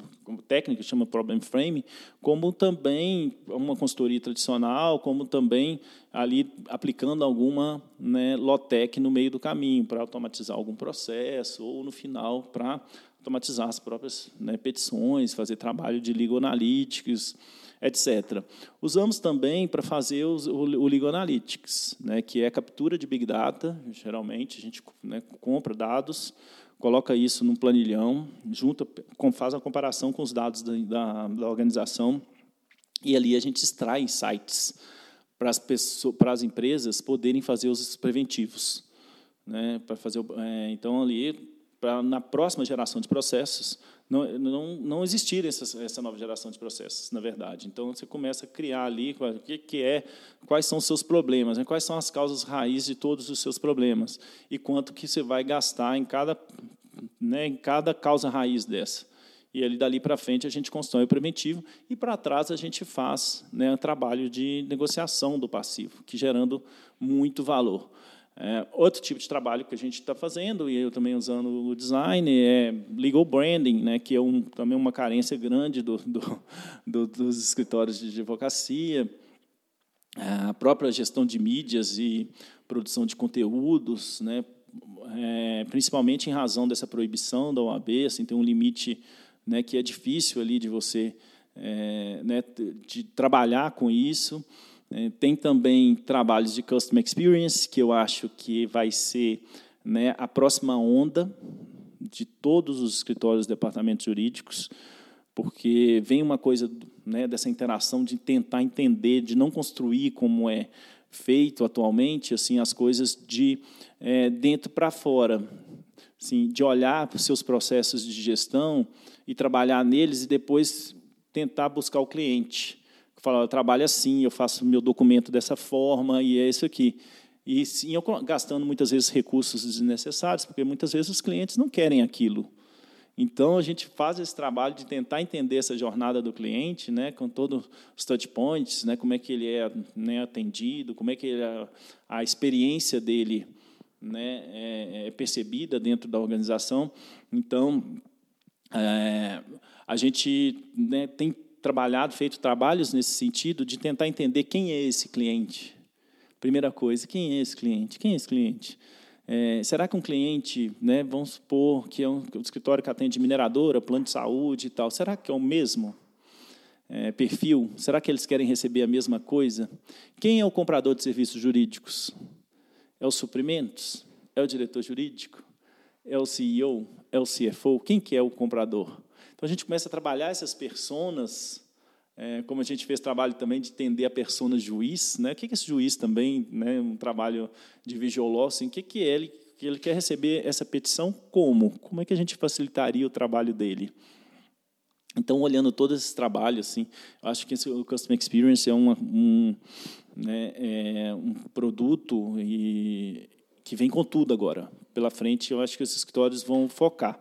técnica que chama problem frame, como também uma consultoria tradicional, como também ali aplicando alguma né, Lotec no meio do caminho para automatizar algum processo ou no final para automatizar as próprias né, petições, fazer trabalho de legal analytics etc. Usamos também para fazer os, o, o Legal Analytics, né, que é captura de Big Data, geralmente a gente né, compra dados, coloca isso num planilhão, junta, faz a comparação com os dados da, da, da organização, e ali a gente extrai insights para as pessoas, para as empresas poderem fazer os preventivos, né? Para fazer, é, então ali, para na próxima geração de processos não, não, não existir essa, essa nova geração de processos, na verdade. Então você começa a criar ali o que, que é, quais são os seus problemas, né? quais são as causas raiz de todos os seus problemas e quanto que você vai gastar em cada, né, em cada causa raiz dessa. E ali dali para frente a gente constrói o preventivo e para trás a gente faz né, um trabalho de negociação do passivo, que gerando muito valor. É, outro tipo de trabalho que a gente está fazendo, e eu também usando o design, é legal branding, né, que é um, também uma carência grande do, do, do, dos escritórios de advocacia, a própria gestão de mídias e produção de conteúdos, né, é, principalmente em razão dessa proibição da OAB, assim, tem um limite né, que é difícil ali de você é, né, de trabalhar com isso. É, tem também trabalhos de Customer Experience, que eu acho que vai ser né, a próxima onda de todos os escritórios departamentos jurídicos, porque vem uma coisa né, dessa interação de tentar entender, de não construir como é feito atualmente, assim as coisas de é, dentro para fora, assim, de olhar para os seus processos de gestão e trabalhar neles e depois tentar buscar o cliente. Falar, eu trabalho assim, eu faço meu documento dessa forma e é isso aqui. E sim, eu gastando muitas vezes recursos desnecessários, porque muitas vezes os clientes não querem aquilo. Então a gente faz esse trabalho de tentar entender essa jornada do cliente, né, com todos os touch points, né, como é que ele é né, atendido, como é que ele, a, a experiência dele né, é, é percebida dentro da organização. Então é, a gente né, tem trabalhado, feito trabalhos nesse sentido de tentar entender quem é esse cliente. Primeira coisa, quem é esse cliente? Quem é esse cliente? É, será que um cliente, né, vamos supor que é um, escritório que atende mineradora, plano de saúde e tal, será que é o mesmo é, perfil? Será que eles querem receber a mesma coisa? Quem é o comprador de serviços jurídicos? É os suprimentos? É o diretor jurídico? É o CEO? É o CFO? Quem que é o comprador? Então a gente começa a trabalhar essas personas, é, como a gente fez trabalho também de entender a persona juiz, né? O que é esse juiz também, né? Um trabalho de visual assim, o que que ele que ele quer receber essa petição como? Como é que a gente facilitaria o trabalho dele? Então, olhando todo esse trabalho, assim, eu acho que esse, o Customer Experience é uma, um, né, é um produto e, que vem com tudo agora. Pela frente, eu acho que os escritórios vão focar.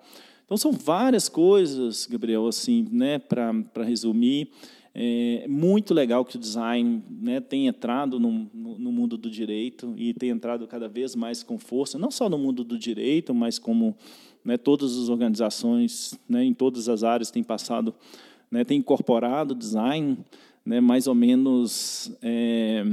Então são várias coisas, Gabriel, assim, né, para resumir. É muito legal que o design né, tem entrado no, no, mundo do direito e tem entrado cada vez mais com força, não só no mundo do direito, mas como né, todas as organizações, né, em todas as áreas, têm passado, né, têm incorporado design, né, mais ou menos. É,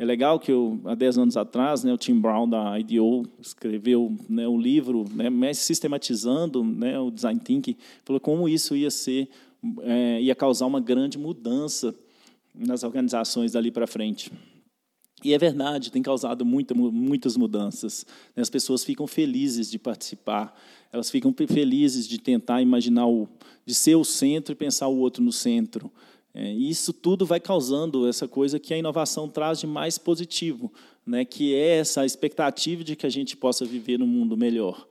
é legal que eu, há 10 anos atrás, né, o Tim Brown da IDEO escreveu né, um livro, né, sistematizando né, o design thinking, falou como isso ia ser, é, ia causar uma grande mudança nas organizações dali para frente. E é verdade, tem causado muita, muitas mudanças. As pessoas ficam felizes de participar, elas ficam felizes de tentar imaginar o, de ser o centro e pensar o outro no centro. É, isso tudo vai causando essa coisa que a inovação traz de mais positivo, né, que é essa expectativa de que a gente possa viver num mundo melhor.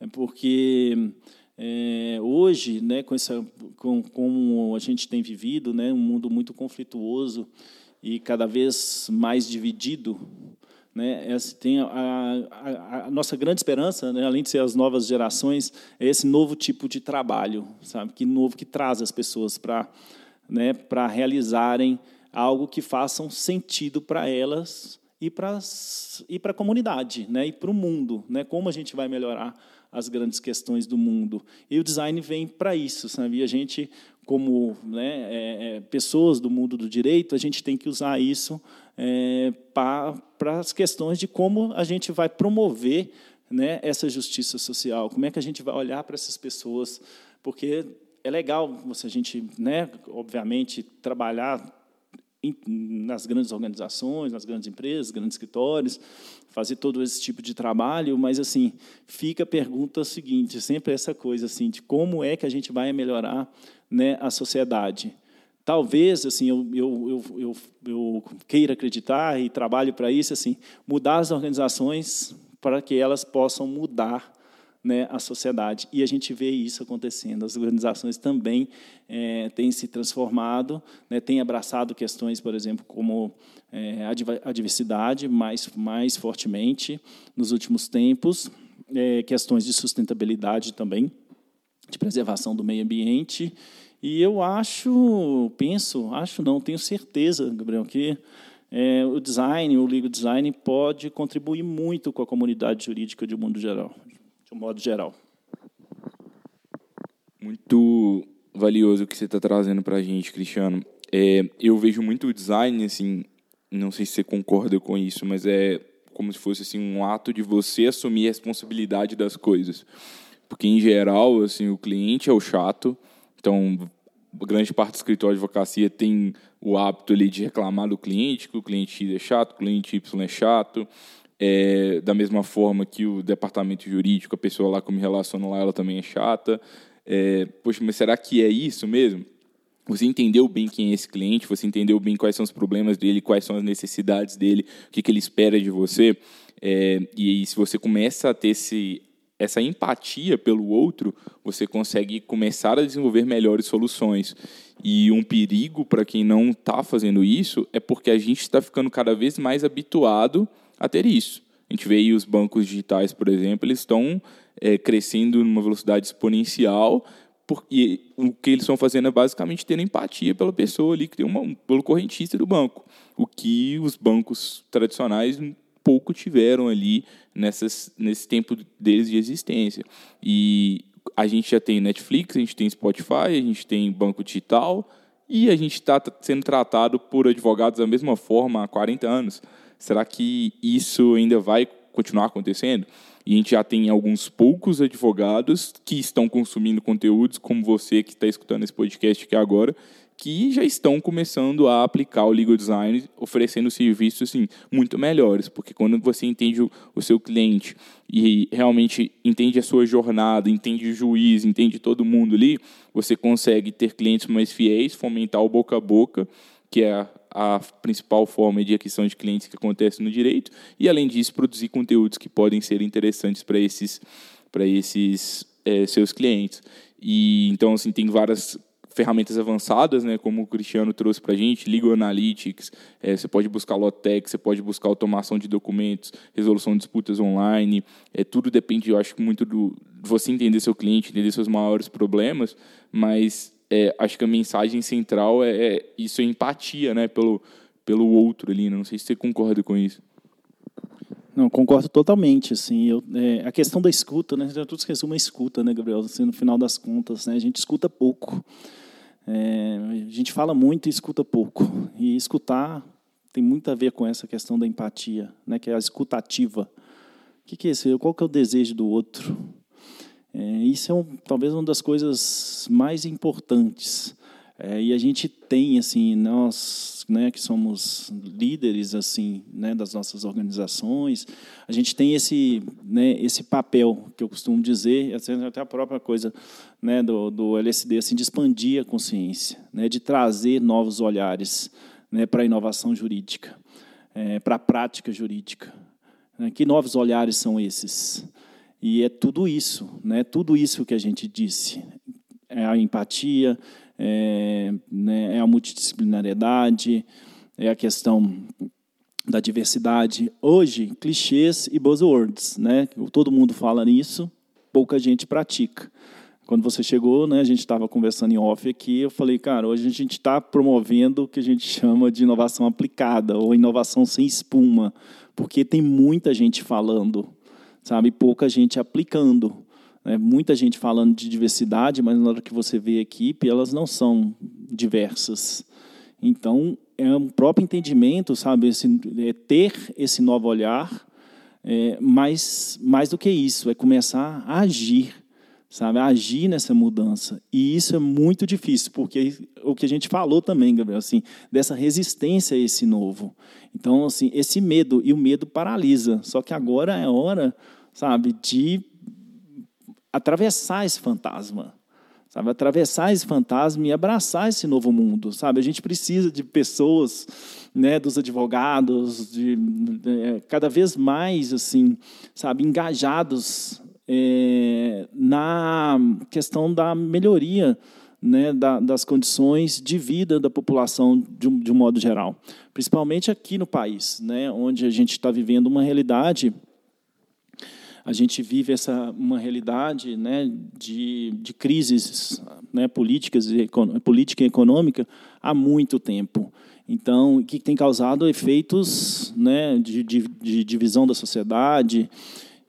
É porque é, hoje, né, com essa, com, como a gente tem vivido, né, um mundo muito conflituoso e cada vez mais dividido, né, essa tem a, a, a, nossa grande esperança, né, além de ser as novas gerações, é esse novo tipo de trabalho, sabe, que novo que traz as pessoas para né, para realizarem algo que façam sentido para elas e para e a comunidade, né, e para o mundo, né, como a gente vai melhorar as grandes questões do mundo. E o design vem para isso, sabe? E a gente, como né, é, é, pessoas do mundo do direito, a gente tem que usar isso é, para as questões de como a gente vai promover né, essa justiça social, como é que a gente vai olhar para essas pessoas, porque é legal você, a gente, né, obviamente, trabalhar em, nas grandes organizações, nas grandes empresas, grandes escritórios, fazer todo esse tipo de trabalho, mas assim fica a pergunta seguinte, sempre essa coisa assim de como é que a gente vai melhorar né, a sociedade. talvez assim eu, eu, eu, eu, eu queira acreditar e trabalho para isso assim mudar as organizações para que elas possam mudar né, a sociedade. E a gente vê isso acontecendo. As organizações também é, têm se transformado, né, têm abraçado questões, por exemplo, como é, a diversidade mais, mais fortemente nos últimos tempos, é, questões de sustentabilidade também, de preservação do meio ambiente e eu acho, penso, acho não, tenho certeza, Gabriel, que é, o design, o legal design pode contribuir muito com a comunidade jurídica de mundo geral, de um modo geral. Muito valioso o que você está trazendo para a gente, Cristiano. É, eu vejo muito o design, assim, não sei se você concorda com isso, mas é como se fosse assim um ato de você assumir a responsabilidade das coisas, porque em geral, assim, o cliente é o chato então, grande parte do escritório de advocacia tem o hábito ali de reclamar do cliente, que o cliente X é chato, o cliente Y é chato. É, da mesma forma que o departamento jurídico, a pessoa lá que eu me relaciono lá, ela também é chata. É, poxa, mas será que é isso mesmo? Você entendeu bem quem é esse cliente, você entendeu bem quais são os problemas dele, quais são as necessidades dele, o que, que ele espera de você. É, e se você começa a ter esse essa empatia pelo outro, você consegue começar a desenvolver melhores soluções. E um perigo para quem não está fazendo isso é porque a gente está ficando cada vez mais habituado a ter isso. A gente vê aí os bancos digitais, por exemplo, eles estão é, crescendo numa velocidade exponencial, porque o que eles estão fazendo é basicamente ter empatia pela pessoa ali, que tem uma, pelo correntista do banco. O que os bancos tradicionais pouco tiveram ali nessas, nesse tempo deles de existência. E a gente já tem Netflix, a gente tem Spotify, a gente tem banco digital e a gente está sendo tratado por advogados da mesma forma há 40 anos. Será que isso ainda vai continuar acontecendo? E a gente já tem alguns poucos advogados que estão consumindo conteúdos, como você que está escutando esse podcast aqui agora, que já estão começando a aplicar o legal design, oferecendo serviços assim, muito melhores, porque quando você entende o, o, seu cliente e realmente entende a sua jornada, entende o juiz, entende todo mundo ali, você consegue ter clientes mais fiéis, fomentar o boca a boca, que é a, principal forma de aquisição de clientes que acontece no direito, e além disso produzir conteúdos que podem ser interessantes para esses, para esses é, seus clientes. E então assim tem várias ferramentas avançadas, né, como o Cristiano trouxe para a gente, Legal Analytics, é, você pode buscar Lotec, você pode buscar automação de documentos, resolução de disputas online, é, tudo depende, eu acho, muito do de você entender seu cliente, entender seus maiores problemas, mas é, acho que a mensagem central é, é isso é empatia, né, pelo, pelo outro ali, né? não sei se você concorda com isso. Não, concordo totalmente. Assim, eu, é, a questão da escuta, né? Tudo se resume a escuta, né, Gabriel? Assim, no final das contas, né, a gente escuta pouco. É, a gente fala muito e escuta pouco. E escutar tem muito a ver com essa questão da empatia, né, que é a escutativa. O que, que é isso? Qual que é o desejo do outro? É, isso é um, talvez uma das coisas mais importantes. É, e a gente tem, assim, nós, né, que somos líderes, assim, né, das nossas organizações, a gente tem esse, né, esse papel que eu costumo dizer, até a própria coisa, né, do, do LSD, assim, de expandir a consciência, né, de trazer novos olhares, né, para a inovação jurídica, é, para a prática jurídica. Né, que novos olhares são esses? E é tudo isso, né, tudo isso que a gente disse, é a empatia, é, né, é a multidisciplinariedade, é a questão da diversidade. Hoje, clichês e buzzwords, né? Todo mundo fala nisso, pouca gente pratica. Quando você chegou, né, a gente estava conversando em off aqui, eu falei, cara, hoje a gente está promovendo o que a gente chama de inovação aplicada ou inovação sem espuma, porque tem muita gente falando, sabe, pouca gente aplicando. É, muita gente falando de diversidade, mas na hora que você vê a equipe, elas não são diversas. Então, é um próprio entendimento, sabe? Esse, é ter esse novo olhar, é, mas mais do que isso, é começar a agir, sabe? A agir nessa mudança. E isso é muito difícil, porque o que a gente falou também, Gabriel, assim, dessa resistência a esse novo. Então, assim, esse medo, e o medo paralisa. Só que agora é hora, sabe, de atravessar esse fantasma, sabe? Atravessar esse fantasma e abraçar esse novo mundo, sabe? A gente precisa de pessoas, né, dos advogados, de, é, cada vez mais, assim, sabe, engajados é, na questão da melhoria né, da, das condições de vida da população de um, de um modo geral, principalmente aqui no país, né, onde a gente está vivendo uma realidade a gente vive essa uma realidade né, de, de crises né, políticas e política e econômica há muito tempo. Então, que tem causado efeitos né, de, de, de divisão da sociedade,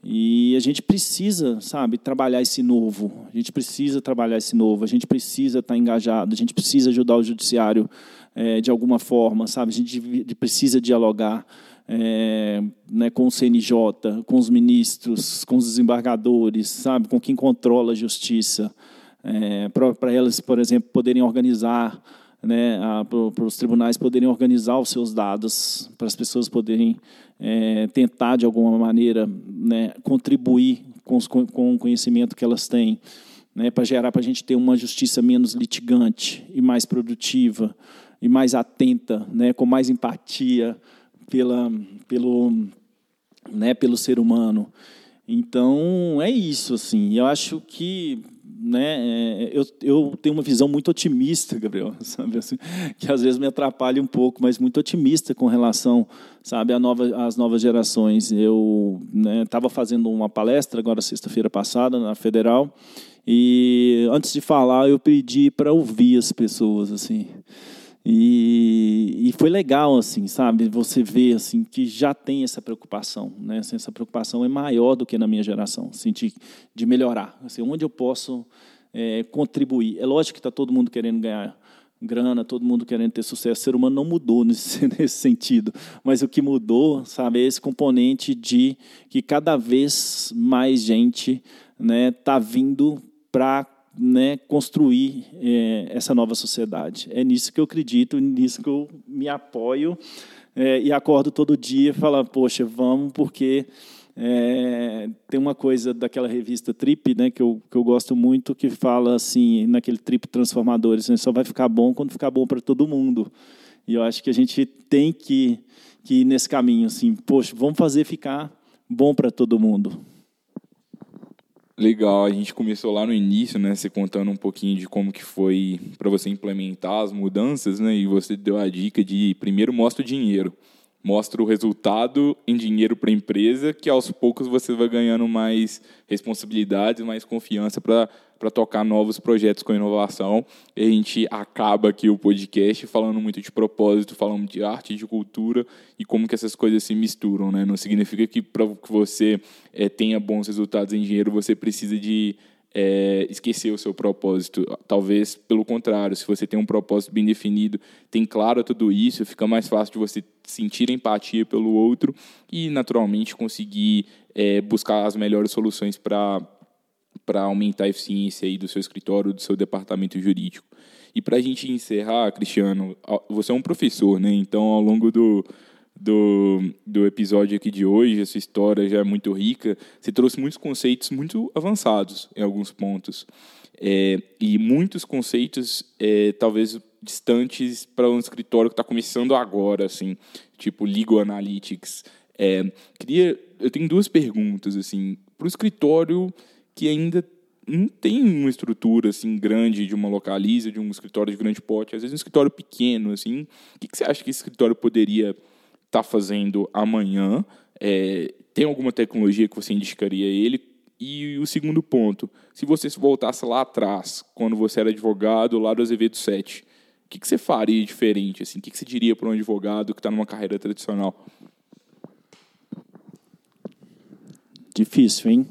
e a gente precisa, sabe, trabalhar esse novo. A gente precisa trabalhar esse novo. A gente precisa estar engajado. A gente precisa ajudar o judiciário é, de alguma forma, sabe? A gente precisa dialogar é, né, com o CNJ, com os ministros, com os desembargadores, sabe, com quem controla a justiça, é, para elas, por exemplo, poderem organizar, né, para os tribunais poderem organizar os seus dados, para as pessoas poderem é, tentar de alguma maneira né, contribuir com, os, com o conhecimento que elas têm, né, para gerar para a gente ter uma justiça menos litigante e mais produtiva e mais atenta, né, com mais empatia pela, pelo, né, pelo ser humano. Então, é isso, assim. Eu acho que né, é, eu, eu tenho uma visão muito otimista, Gabriel, sabe, assim, que às vezes me atrapalha um pouco, mas muito otimista com relação, sabe, a nova, às novas gerações. Eu estava né, fazendo uma palestra agora sexta-feira passada na Federal e antes de falar eu pedi para ouvir as pessoas, assim. E, e, foi legal, assim, sabe? Você vê assim que já tem essa preocupação, né? Assim, essa preocupação é maior do que na minha geração, assim, de, de melhorar, assim, onde eu posso é, contribuir. É lógico que está todo mundo querendo ganhar grana, todo mundo querendo ter sucesso. O ser humano não mudou nesse, nesse sentido, mas o que mudou, sabe, é esse componente de que cada vez mais gente, né, tá vindo para né, construir é, essa nova sociedade. É nisso que eu acredito, nisso que eu me apoio é, e acordo todo dia e falo, poxa, vamos, porque é, tem uma coisa daquela revista Trip, né, que eu, que eu gosto muito, que fala assim, naquele Trip Transformadores, né, só vai ficar bom quando ficar bom para todo mundo. E eu acho que a gente tem que, que ir nesse caminho, assim, poxa, vamos fazer ficar bom para todo mundo. Legal, a gente começou lá no início, né, você contando um pouquinho de como que foi para você implementar as mudanças, né, e você deu a dica de primeiro mostra o dinheiro, mostra o resultado em dinheiro para a empresa, que aos poucos você vai ganhando mais responsabilidades, mais confiança para tocar novos projetos com inovação. E a gente acaba aqui o podcast falando muito de propósito, falando de arte, de cultura e como que essas coisas se misturam. Né? Não significa que para que você é, tenha bons resultados em dinheiro, você precisa de é, esquecer o seu propósito. Talvez, pelo contrário, se você tem um propósito bem definido, tem claro tudo isso, fica mais fácil de você sentir empatia pelo outro e, naturalmente, conseguir é, buscar as melhores soluções para para aumentar a eficiência aí do seu escritório, do seu departamento jurídico. E para a gente encerrar, Cristiano, você é um professor, né? Então, ao longo do, do, do episódio aqui de hoje, essa história já é muito rica, você trouxe muitos conceitos muito avançados em alguns pontos. É, e muitos conceitos, é, talvez, distantes para um escritório que está começando agora, assim, tipo Legal Analytics. É, queria, eu tenho duas perguntas, assim, para o escritório que ainda não tem uma estrutura assim grande de uma localiza, de um escritório de grande porte, às vezes um escritório pequeno assim. O que, você acha que esse escritório poderia estar tá fazendo amanhã? É, tem alguma tecnologia que você indicaria ele? E o segundo ponto, se você voltasse lá atrás, quando você era advogado, lá do Azevedo 7, o que, que você faria diferente? Assim? O que, que você diria para um advogado que está numa carreira tradicional? Difícil, hein?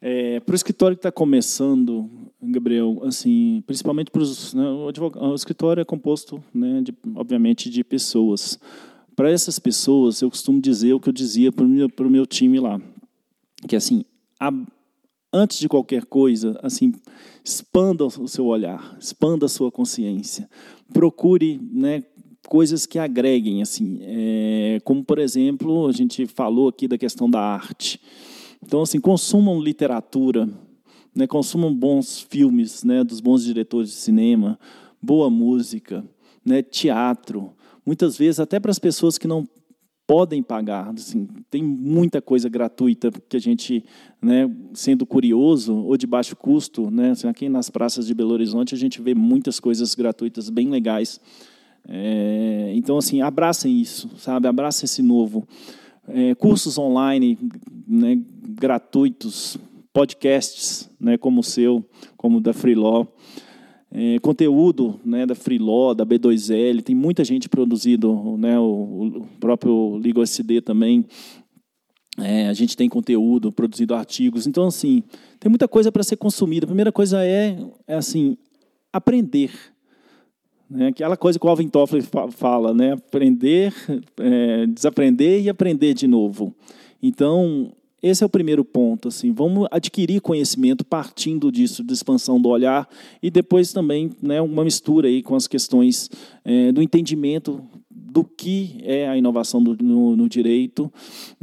É, para o escritório que está começando, Gabriel, assim, principalmente para os, né, o, o, escritório é composto, né, de, obviamente, de pessoas. Para essas pessoas, eu costumo dizer o que eu dizia para o meu, meu time lá, que assim, a, antes de qualquer coisa, assim, expanda o seu olhar, expanda a sua consciência, procure, né, coisas que agreguem, assim, é, como por exemplo, a gente falou aqui da questão da arte. Então, assim, consumam literatura, né, consumam bons filmes, né, dos bons diretores de cinema, boa música, né, teatro. Muitas vezes, até para as pessoas que não podem pagar. Assim, tem muita coisa gratuita que a gente, né, sendo curioso ou de baixo custo, né, assim, aqui nas praças de Belo Horizonte a gente vê muitas coisas gratuitas bem legais. É, então, assim, abracem isso, sabe? Abracem esse novo. É, cursos online né, gratuitos, podcasts, né, como o seu, como o da Freelaw é, conteúdo né, da Freeló, da B2L, tem muita gente produzido, né, o, o próprio Ligo SD também. É, a gente tem conteúdo, produzido artigos. Então, assim, tem muita coisa para ser consumida. A primeira coisa é, é assim, aprender. Né? Aquela coisa que o Alvin Toffler fala, né? aprender, é, desaprender e aprender de novo. Então, esse é o primeiro ponto. Assim, vamos adquirir conhecimento partindo disso, de expansão do olhar, e depois também né, uma mistura aí com as questões é, do entendimento do que é a inovação do, no, no, direito,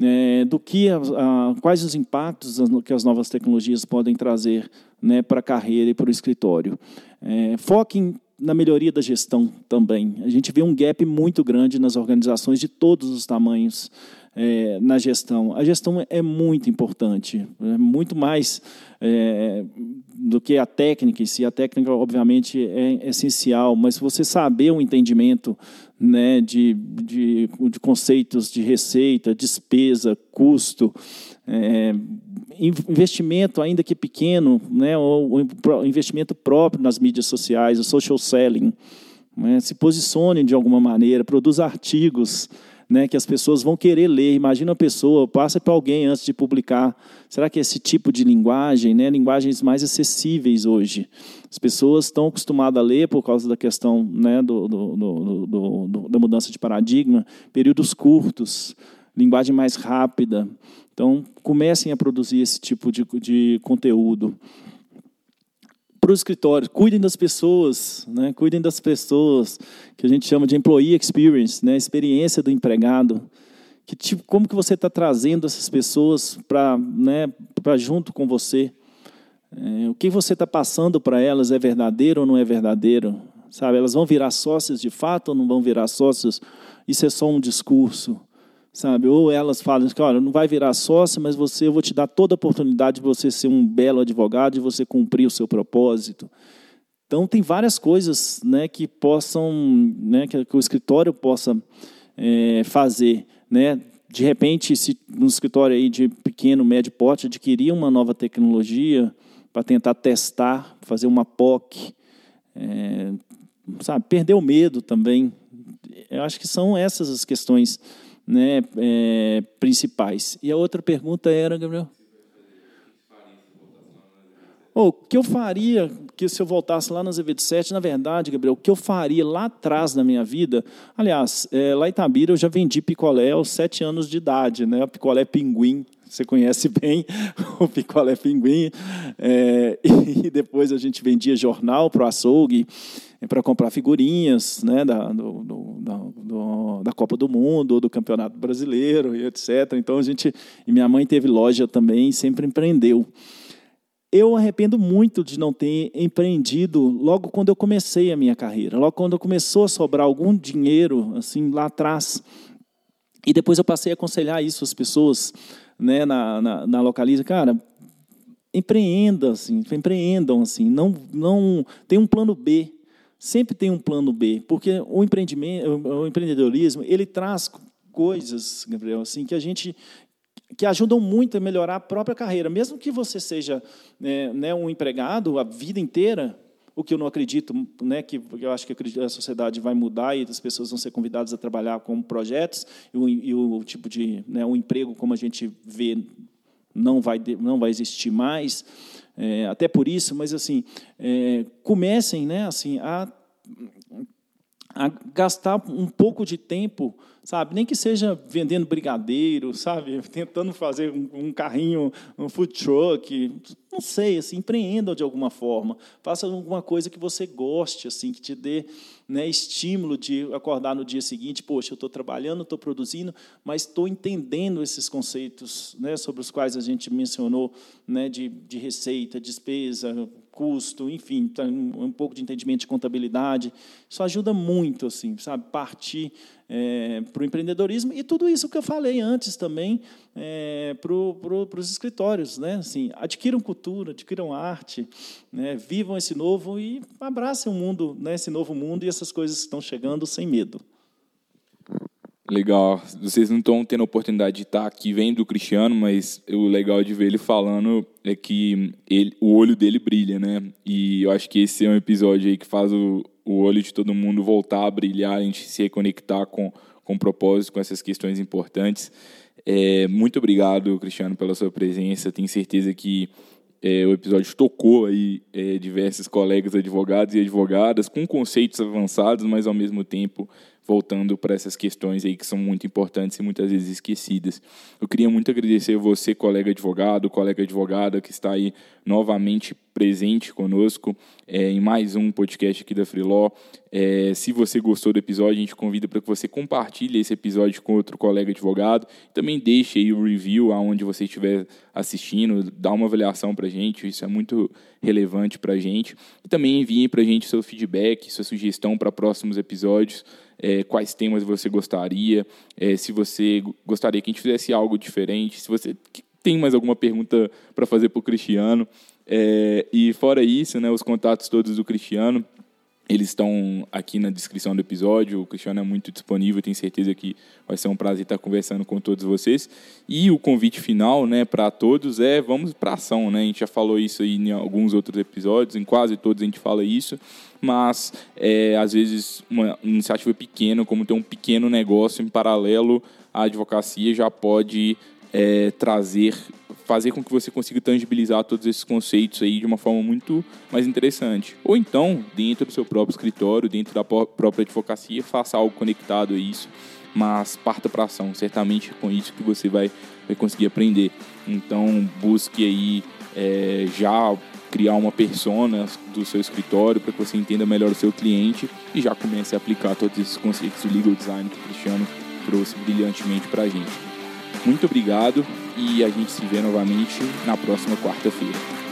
é, do que a, a, quais os impactos que as novas tecnologias podem trazer né, para a carreira e para o escritório. É, foquem na melhoria da gestão também. A gente vê um gap muito grande nas organizações de todos os tamanhos é, na gestão. A gestão é muito importante, é muito mais é, do que a técnica em si. A técnica, obviamente, é essencial, mas você saber o um entendimento né, de, de, de, conceitos de receita, despesa, custo, é, investimento, ainda que pequeno, né, ou, ou investimento próprio nas mídias sociais, o social selling, né, se posicione de alguma maneira, produza artigos né, que as pessoas vão querer ler. Imagina a pessoa, passa para alguém antes de publicar. Será que esse tipo de linguagem, né, linguagens mais acessíveis hoje? As pessoas estão acostumadas a ler por causa da questão né, do, do, do, do, da mudança de paradigma, períodos curtos, linguagem mais rápida. Então, comecem a produzir esse tipo de, de conteúdo para o escritório. Cuidem das pessoas, né? cuidem das pessoas, que a gente chama de employee experience, né? experiência do empregado. Que tipo, como que você está trazendo essas pessoas para né, junto com você? É, o que você está passando para elas é verdadeiro ou não é verdadeiro? Sabe, elas vão virar sócios de fato ou não vão virar sócios? Isso é só um discurso sabe? Ou elas falam que, olha, não vai virar sócio, mas você, eu vou te dar toda a oportunidade de você ser um belo advogado, de você cumprir o seu propósito. Então, tem várias coisas né, que possam, né, que, o escritório possa é, fazer. Né? De repente, se no escritório aí de pequeno, médio porte, adquirir uma nova tecnologia para tentar testar, fazer uma POC, é, sabe, perder o medo também. Eu acho que são essas as questões né, é, principais. E a outra pergunta era, Gabriel? Oh, o que eu faria que se eu voltasse lá na Azevedo 7, na verdade, Gabriel, o que eu faria lá atrás da minha vida? Aliás, é, lá em Itabira eu já vendi picolé aos sete anos de idade, né? Picolé pinguim, você conhece bem o picolé pinguim. É, e depois a gente vendia jornal para o açougue para comprar figurinhas né, da, do, do, do, da Copa do Mundo, do Campeonato Brasileiro, e etc. Então a gente. E minha mãe teve loja também, sempre empreendeu. Eu arrependo muito de não ter empreendido logo quando eu comecei a minha carreira, logo quando começou a sobrar algum dinheiro assim lá atrás. E depois eu passei a aconselhar isso às pessoas né, na, na, na localiza. Cara, empreenda, assim, empreendam, assim, não, não tem um plano B sempre tem um plano B, porque o empreendimento, o empreendedorismo, ele traz coisas, Gabriel, assim, que a gente que ajudam muito a melhorar a própria carreira, mesmo que você seja né, né um empregado a vida inteira, o que eu não acredito, né, que eu acho que a sociedade vai mudar e as pessoas vão ser convidadas a trabalhar com projetos e o, e o tipo de né, um emprego como a gente vê não vai não vai existir mais é, até por isso, mas assim, é, comecem né, assim, a, gastar um pouco de tempo sabe? Nem que seja vendendo brigadeiro, sabe? Tentando fazer um, um carrinho, um food truck, não sei, assim, empreenda de alguma forma. Faça alguma coisa que você goste, assim, que te dê né, estímulo de acordar no dia seguinte, poxa, eu estou trabalhando, estou produzindo, mas estou entendendo esses conceitos né, sobre os quais a gente mencionou, né, de, de receita, despesa, custo, enfim, tá, um, pouco de entendimento de contabilidade. Isso ajuda muito, assim, sabe, partir é, para o empreendedorismo e tudo isso que eu falei antes também é, para pro, os escritórios, né? Assim, adquiram cultura, adquiram arte, né? vivam esse novo e abracem o mundo, né? Esse novo mundo e essas coisas que estão chegando sem medo. Legal. Vocês não estão tendo a oportunidade de estar aqui vendo o Cristiano, mas o legal de ver ele falando é que ele, o olho dele brilha, né? E eu acho que esse é um episódio aí que faz o, o olho de todo mundo voltar a brilhar, a gente se reconectar com, com propósito, com essas questões importantes. É, muito obrigado, Cristiano, pela sua presença. Tenho certeza que é, o episódio tocou aí é, diversos colegas advogados e advogadas com conceitos avançados, mas ao mesmo tempo voltando para essas questões aí que são muito importantes e muitas vezes esquecidas. Eu queria muito agradecer você, colega advogado, colega advogada que está aí novamente presente conosco é, em mais um podcast aqui da Freeló. É, se você gostou do episódio, a gente convida para que você compartilhe esse episódio com outro colega advogado. Também deixe aí o review aonde você estiver assistindo, dá uma avaliação para a gente, isso é muito relevante para a gente. E também envie para a gente seu feedback, sua sugestão para próximos episódios é, quais temas você gostaria, é, se você gostaria que a gente fizesse algo diferente, se você tem mais alguma pergunta para fazer para o Cristiano. É, e fora isso, né, os contatos todos do Cristiano, eles estão aqui na descrição do episódio. O Cristiano é muito disponível, tenho certeza que vai ser um prazer estar conversando com todos vocês. E o convite final, né, para todos é vamos para ação, né? A gente já falou isso aí em alguns outros episódios, em quase todos a gente fala isso, mas é, às vezes uma iniciativa pequena, como ter um pequeno negócio em paralelo à advocacia, já pode é, trazer fazer com que você consiga tangibilizar todos esses conceitos aí de uma forma muito mais interessante. Ou então, dentro do seu próprio escritório, dentro da própria advocacia, faça algo conectado a isso, mas parta para ação. Certamente é com isso que você vai, vai conseguir aprender. Então, busque aí é, já criar uma persona do seu escritório para que você entenda melhor o seu cliente e já comece a aplicar todos esses conceitos do legal design que o Cristiano trouxe brilhantemente para a gente. Muito obrigado e a gente se vê novamente na próxima quarta-feira.